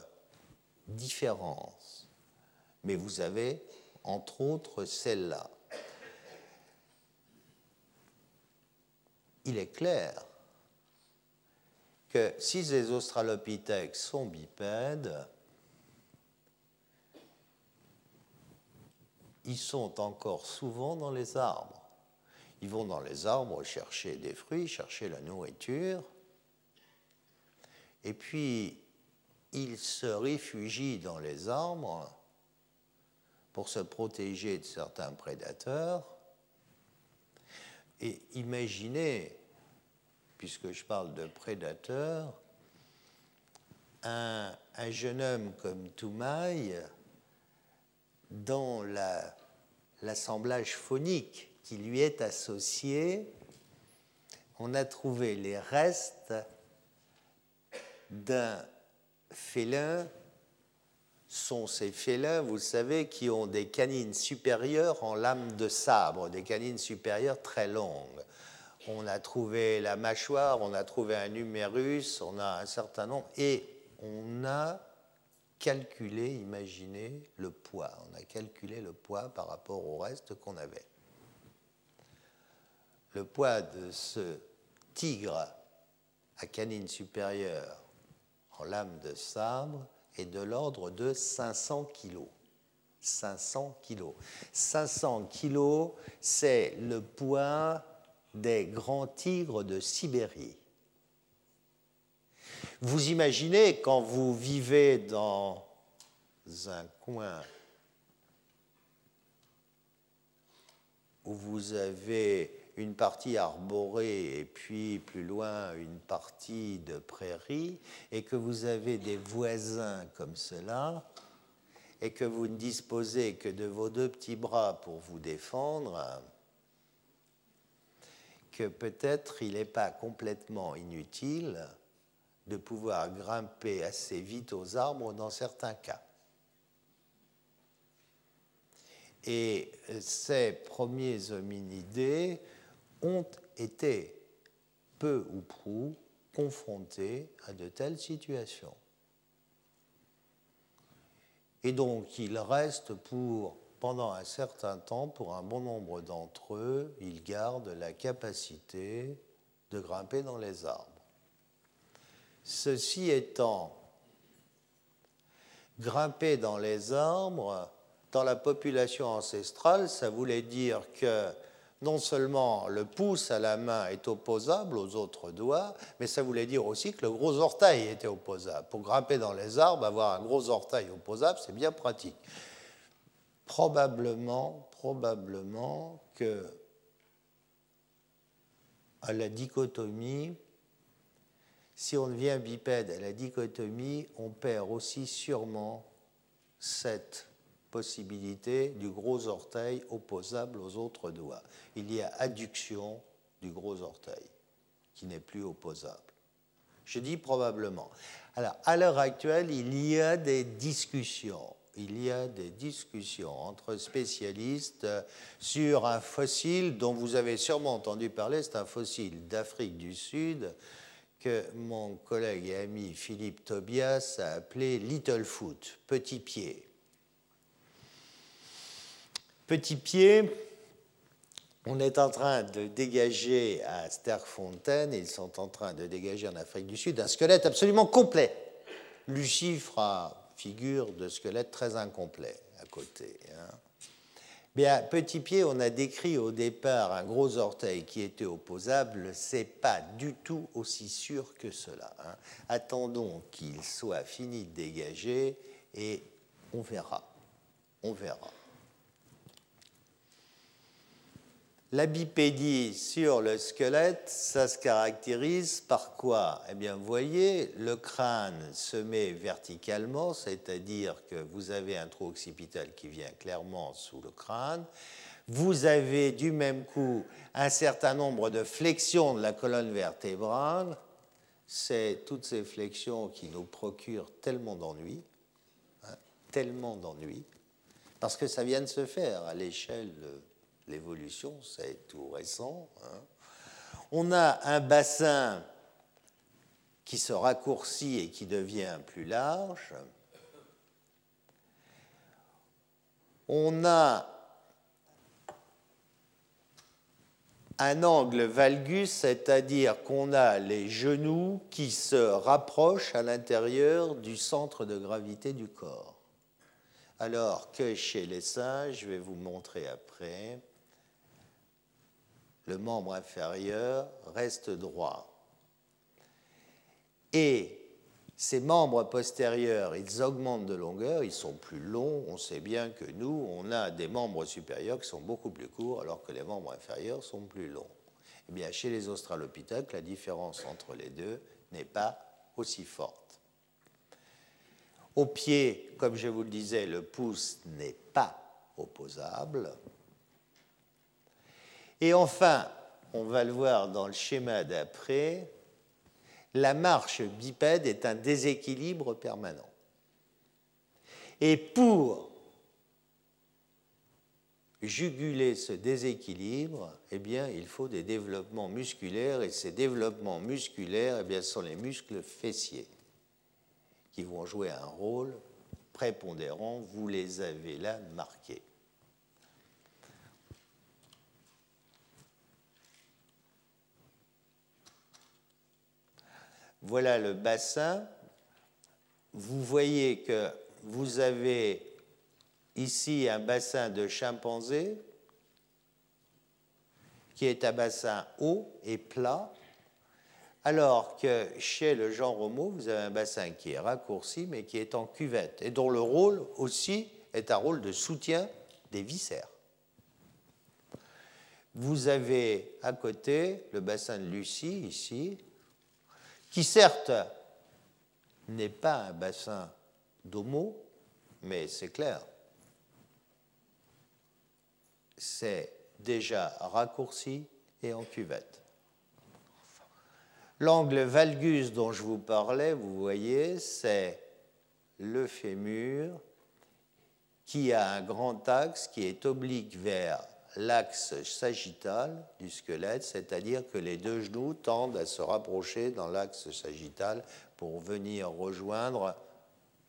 [SPEAKER 2] différences, mais vous avez entre autres celle-là. Il est clair que si les Australopithèques sont bipèdes, ils sont encore souvent dans les arbres. Ils vont dans les arbres chercher des fruits, chercher la nourriture, et puis ils se réfugient dans les arbres pour se protéger de certains prédateurs. Et imaginez, puisque je parle de prédateurs, un, un jeune homme comme Toumaï, dans l'assemblage phonique qui lui est associé, on a trouvé les restes d'un félin sont ces félins, vous savez, qui ont des canines supérieures en lame de sabre, des canines supérieures très longues. On a trouvé la mâchoire, on a trouvé un numérus, on a un certain nombre, et on a calculé, imaginez, le poids. On a calculé le poids par rapport au reste qu'on avait. Le poids de ce tigre à canine supérieure en lame de sabre est de l'ordre de 500 kg. 500 kg. 500 kg, c'est le poids des grands tigres de Sibérie. Vous imaginez quand vous vivez dans un coin où vous avez une partie arborée et puis plus loin une partie de prairie, et que vous avez des voisins comme cela, et que vous ne disposez que de vos deux petits bras pour vous défendre, que peut-être il n'est pas complètement inutile de pouvoir grimper assez vite aux arbres dans certains cas. Et ces premiers hominidés ont été peu ou prou confrontés à de telles situations. Et donc il reste pour, pendant un certain temps, pour un bon nombre d'entre eux, ils gardent la capacité de grimper dans les arbres. Ceci étant, grimper dans les arbres, dans la population ancestrale, ça voulait dire que non seulement le pouce à la main est opposable aux autres doigts, mais ça voulait dire aussi que le gros orteil était opposable. Pour grimper dans les arbres, avoir un gros orteil opposable, c'est bien pratique. Probablement, probablement que à la dichotomie, si on devient bipède à la dichotomie, on perd aussi sûrement cette possibilité du gros orteil opposable aux autres doigts. Il y a adduction du gros orteil qui n'est plus opposable. Je dis probablement. Alors, à l'heure actuelle, il y a des discussions. Il y a des discussions entre spécialistes sur un fossile dont vous avez sûrement entendu parler. C'est un fossile d'Afrique du Sud mon collègue et ami Philippe Tobias a appelé Little Foot, petit pied. Petit pied, on est en train de dégager à Sterkfontein, ils sont en train de dégager en Afrique du Sud un squelette absolument complet. Lucie fera figure de squelette très incomplet à côté. Hein. Bien, petit pied, on a décrit au départ un gros orteil qui était opposable. C'est pas du tout aussi sûr que cela. Hein. Attendons qu'il soit fini de dégager et on verra. On verra. La bipédie sur le squelette, ça se caractérise par quoi? Eh bien, vous voyez, le crâne se met verticalement, c'est-à-dire que vous avez un trou occipital qui vient clairement sous le crâne. Vous avez du même coup un certain nombre de flexions de la colonne vertébrale. C'est toutes ces flexions qui nous procurent tellement d'ennuis, hein, tellement d'ennuis, parce que ça vient de se faire à l'échelle l'évolution, c'est tout récent. Hein. On a un bassin qui se raccourcit et qui devient plus large. On a un angle valgus, c'est-à-dire qu'on a les genoux qui se rapprochent à l'intérieur du centre de gravité du corps. Alors que chez les singes, je vais vous montrer après, le membre inférieur reste droit. Et ces membres postérieurs, ils augmentent de longueur, ils sont plus longs. On sait bien que nous, on a des membres supérieurs qui sont beaucoup plus courts, alors que les membres inférieurs sont plus longs. Eh bien, chez les australopithèques, la différence entre les deux n'est pas aussi forte. Au pied, comme je vous le disais, le pouce n'est pas opposable. Et enfin, on va le voir dans le schéma d'après, la marche bipède est un déséquilibre permanent. Et pour juguler ce déséquilibre, eh il faut des développements musculaires, et ces développements musculaires eh bien, sont les muscles fessiers qui vont jouer un rôle prépondérant. Vous les avez là marqués. Voilà le bassin. Vous voyez que vous avez ici un bassin de chimpanzé qui est un bassin haut et plat, alors que chez le genre Homo, vous avez un bassin qui est raccourci mais qui est en cuvette et dont le rôle aussi est un rôle de soutien des viscères. Vous avez à côté le bassin de Lucie, ici, qui certes n'est pas un bassin d'homo, mais c'est clair, c'est déjà raccourci et en cuvette. L'angle valgus dont je vous parlais, vous voyez, c'est le fémur qui a un grand axe qui est oblique vers l'axe sagittal du squelette, c'est-à-dire que les deux genoux tendent à se rapprocher dans l'axe sagittal pour venir rejoindre,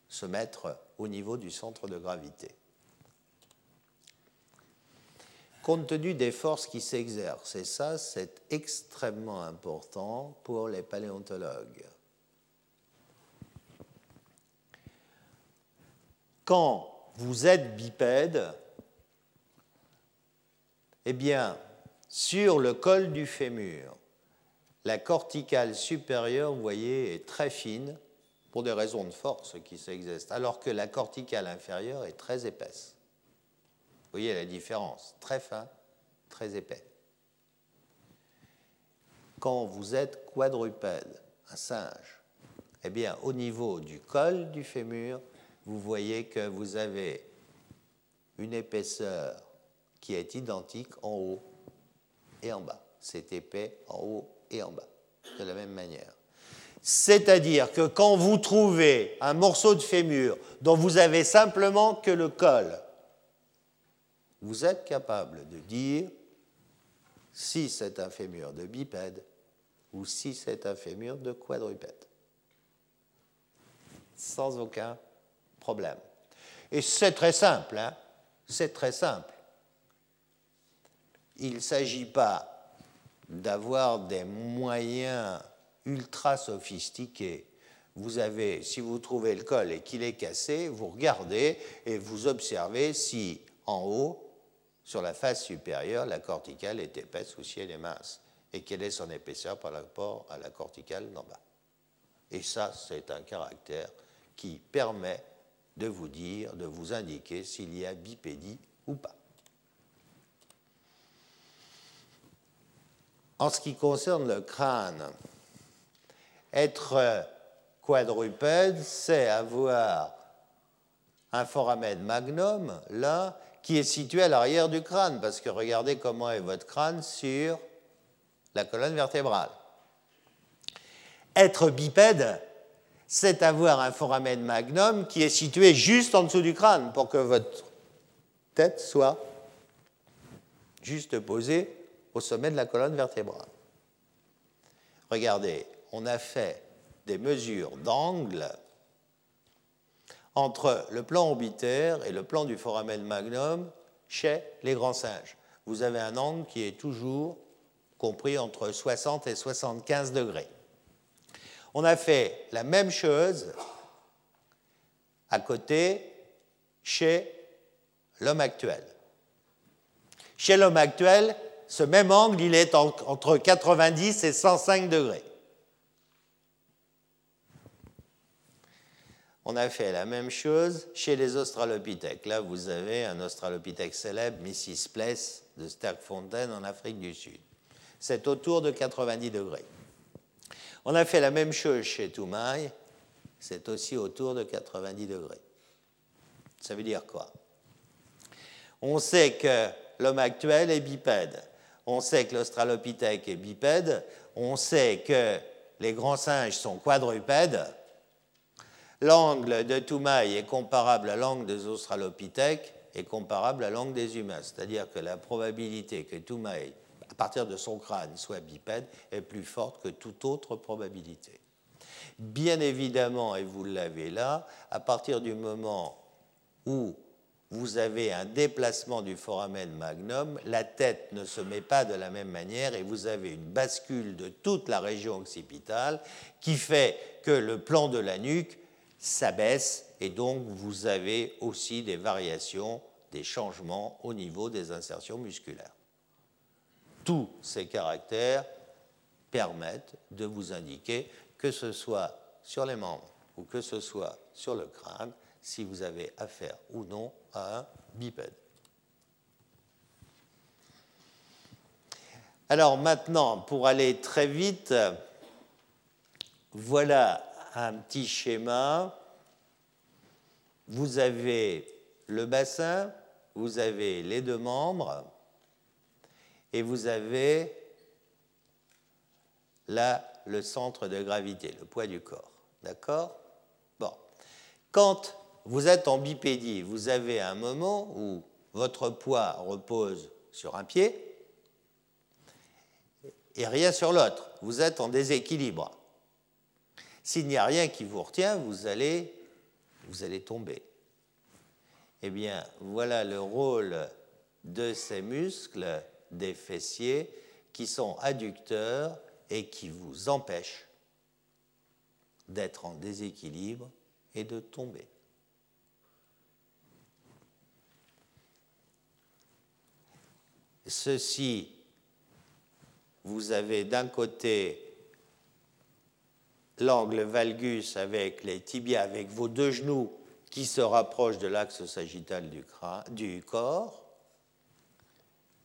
[SPEAKER 2] se mettre au niveau du centre de gravité. Compte tenu des forces qui s'exercent, et ça c'est extrêmement important pour les paléontologues. Quand vous êtes bipède, eh bien, sur le col du fémur, la corticale supérieure, vous voyez, est très fine pour des raisons de force qui s'exercent, alors que la corticale inférieure est très épaisse. Vous voyez la différence, très fin, très épais. Quand vous êtes quadrupède, un singe, eh bien, au niveau du col du fémur, vous voyez que vous avez une épaisseur qui est identique en haut et en bas. C'est épais en haut et en bas, de la même manière. C'est-à-dire que quand vous trouvez un morceau de fémur dont vous avez simplement que le col, vous êtes capable de dire si c'est un fémur de bipède ou si c'est un fémur de quadrupède. Sans aucun problème. Et c'est très simple, hein c'est très simple il ne s'agit pas d'avoir des moyens ultra sophistiqués. Vous avez, si vous trouvez le col et qu'il est cassé, vous regardez et vous observez si en haut, sur la face supérieure, la corticale est épaisse ou si elle est mince, et quelle est son épaisseur par rapport à la corticale d'en bas. Et ça, c'est un caractère qui permet de vous dire, de vous indiquer s'il y a bipédie ou pas. En ce qui concerne le crâne, être quadrupède, c'est avoir un foramen magnum, là, qui est situé à l'arrière du crâne, parce que regardez comment est votre crâne sur la colonne vertébrale. Être bipède, c'est avoir un foramen magnum qui est situé juste en dessous du crâne pour que votre tête soit juste posée au sommet de la colonne vertébrale. Regardez, on a fait des mesures d'angle entre le plan orbitaire et le plan du foramen magnum chez les grands singes. Vous avez un angle qui est toujours compris entre 60 et 75 degrés. On a fait la même chose à côté chez l'homme actuel. Chez l'homme actuel, ce même angle, il est entre 90 et 105 degrés. On a fait la même chose chez les australopithèques. Là, vous avez un australopithèque célèbre, Mrs. Place, de Sterkfontein, en Afrique du Sud. C'est autour de 90 degrés. On a fait la même chose chez Toumaï, c'est aussi autour de 90 degrés. Ça veut dire quoi? On sait que l'homme actuel est bipède on sait que l'Australopithèque est bipède, on sait que les grands singes sont quadrupèdes. l'angle de Toumaï est comparable à l'angle des australopithèques est comparable à l'angle des humains. C'est-à-dire que la probabilité que Toumaï, à partir de son crâne, soit bipède est plus forte que toute autre probabilité. Bien évidemment, et vous l'avez là, à partir du moment où vous avez un déplacement du foramen magnum, la tête ne se met pas de la même manière et vous avez une bascule de toute la région occipitale qui fait que le plan de la nuque s'abaisse et donc vous avez aussi des variations, des changements au niveau des insertions musculaires. Tous ces caractères permettent de vous indiquer que ce soit sur les membres ou que ce soit sur le crâne, si vous avez affaire ou non un bipède. Alors maintenant, pour aller très vite, voilà un petit schéma. Vous avez le bassin, vous avez les deux membres, et vous avez là le centre de gravité, le poids du corps. D'accord? Bon. Quand vous êtes en bipédie, vous avez un moment où votre poids repose sur un pied et rien sur l'autre. Vous êtes en déséquilibre. S'il n'y a rien qui vous retient, vous allez, vous allez tomber. Eh bien, voilà le rôle de ces muscles des fessiers qui sont adducteurs et qui vous empêchent d'être en déséquilibre et de tomber. Ceci, vous avez d'un côté l'angle valgus avec les tibias, avec vos deux genoux qui se rapprochent de l'axe sagittal du, corps.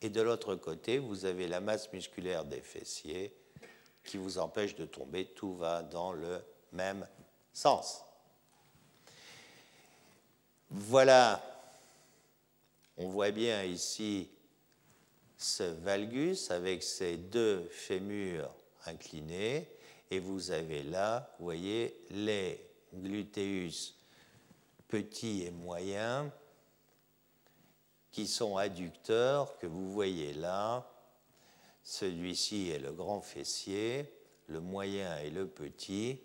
[SPEAKER 2] Et de l'autre côté, vous avez la masse musculaire des fessiers qui vous empêche de tomber. Tout va dans le même sens. Voilà, on voit bien ici ce valgus avec ses deux fémurs inclinés et vous avez là, vous voyez, les gluteus petits et moyens qui sont adducteurs que vous voyez là. Celui-ci est le grand fessier, le moyen et le petit,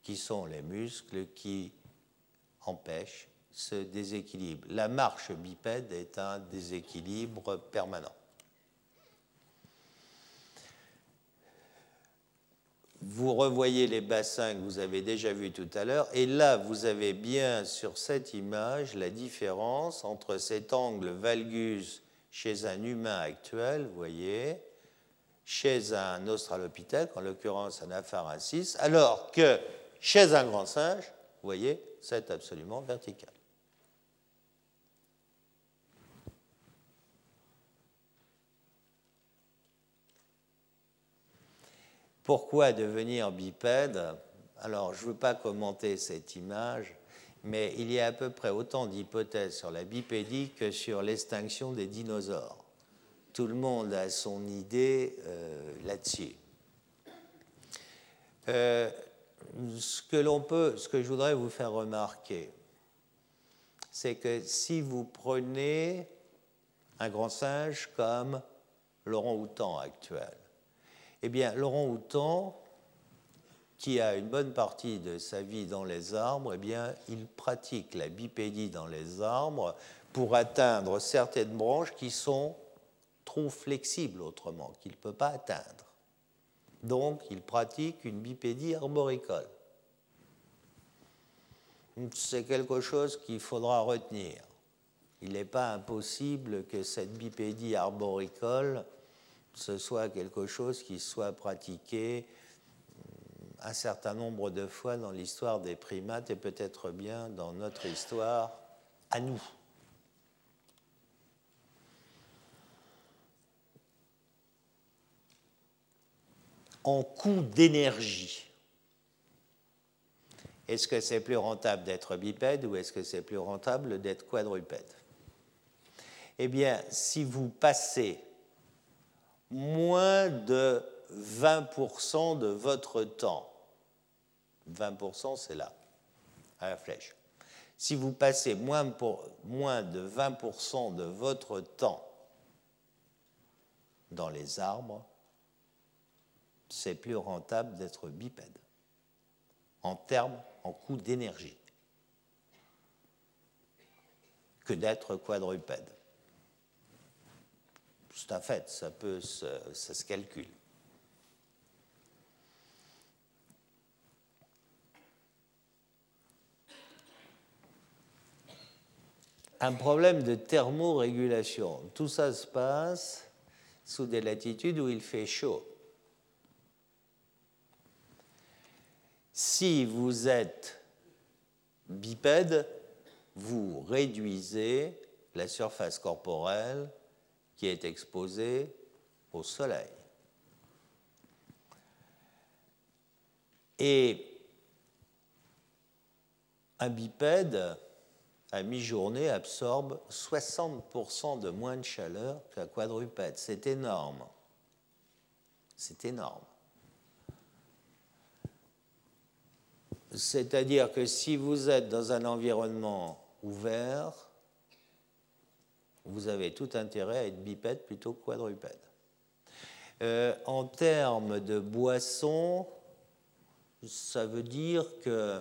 [SPEAKER 2] qui sont les muscles qui empêchent ce déséquilibre. La marche bipède est un déséquilibre permanent. Vous revoyez les bassins que vous avez déjà vus tout à l'heure, et là, vous avez bien sur cette image la différence entre cet angle valgus chez un humain actuel, vous voyez, chez un australopithèque, en l'occurrence un apharensis, alors que chez un grand singe, vous voyez, c'est absolument vertical. Pourquoi devenir bipède Alors, je ne veux pas commenter cette image, mais il y a à peu près autant d'hypothèses sur la bipédie que sur l'extinction des dinosaures. Tout le monde a son idée euh, là-dessus. Euh, ce que l'on peut, ce que je voudrais vous faire remarquer, c'est que si vous prenez un grand singe comme Laurent Houtan actuel, eh bien, Laurent Houtan, qui a une bonne partie de sa vie dans les arbres, eh bien, il pratique la bipédie dans les arbres pour atteindre certaines branches qui sont trop flexibles autrement, qu'il ne peut pas atteindre. Donc, il pratique une bipédie arboricole. C'est quelque chose qu'il faudra retenir. Il n'est pas impossible que cette bipédie arboricole ce soit quelque chose qui soit pratiqué euh, un certain nombre de fois dans l'histoire des primates et peut-être bien dans notre histoire à nous. En coût d'énergie, est-ce que c'est plus rentable d'être bipède ou est-ce que c'est plus rentable d'être quadrupède? Eh bien, si vous passez moins de 20% de votre temps. 20% c'est là. à la flèche. Si vous passez moins, de 20% de votre temps dans les arbres, c'est plus rentable d'être bipède en termes, en coût d'énergie, que d'être quadrupède. C'est un fait, ça, peut ça se calcule. un problème de thermorégulation. Tout ça se passe sous des latitudes où il fait chaud. Si vous êtes bipède, vous réduisez la surface corporelle qui est exposée au soleil. Et un bipède, à mi-journée, absorbe 60% de moins de chaleur qu'un quadrupède. C'est énorme. C'est énorme. C'est-à-dire que si vous êtes dans un environnement ouvert, vous avez tout intérêt à être bipède plutôt que quadrupède. Euh, en termes de boissons, ça veut dire que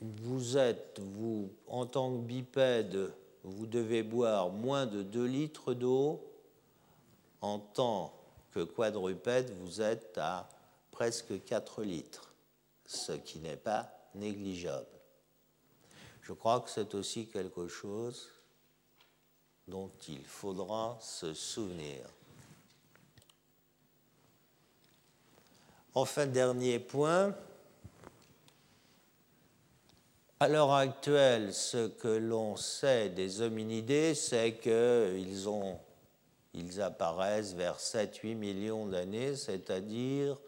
[SPEAKER 2] vous êtes, vous, en tant que bipède, vous devez boire moins de 2 litres d'eau. En tant que quadrupède, vous êtes à presque 4 litres, ce qui n'est pas négligeable. Je crois que c'est aussi quelque chose dont il faudra se souvenir. Enfin, dernier point, à l'heure actuelle, ce que l'on sait des hominidés, c'est qu'ils ils apparaissent vers 7-8 millions d'années, c'est-à-dire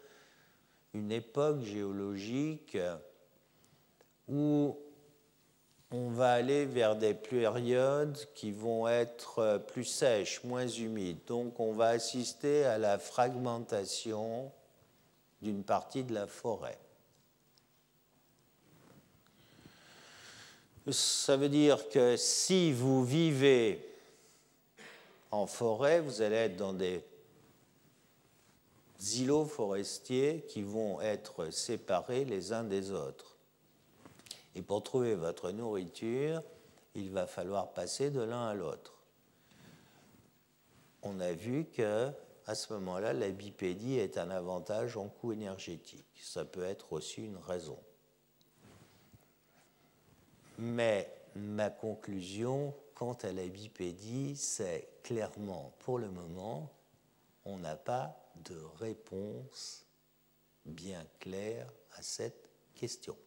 [SPEAKER 2] une époque géologique où on va aller vers des périodes qui vont être plus sèches, moins humides. Donc on va assister à la fragmentation d'une partie de la forêt. Ça veut dire que si vous vivez en forêt, vous allez être dans des îlots forestiers qui vont être séparés les uns des autres. Et pour trouver votre nourriture, il va falloir passer de l'un à l'autre. On a vu que à ce moment-là, la bipédie est un avantage en coût énergétique. Ça peut être aussi une raison. Mais ma conclusion quant à la bipédie, c'est clairement, pour le moment, on n'a pas de réponse bien claire à cette question.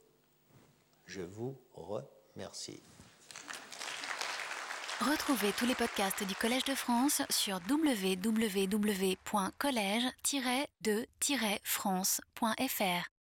[SPEAKER 2] Je vous remercie.
[SPEAKER 1] Retrouvez tous les podcasts du Collège de France sur www.collège-de-france.fr.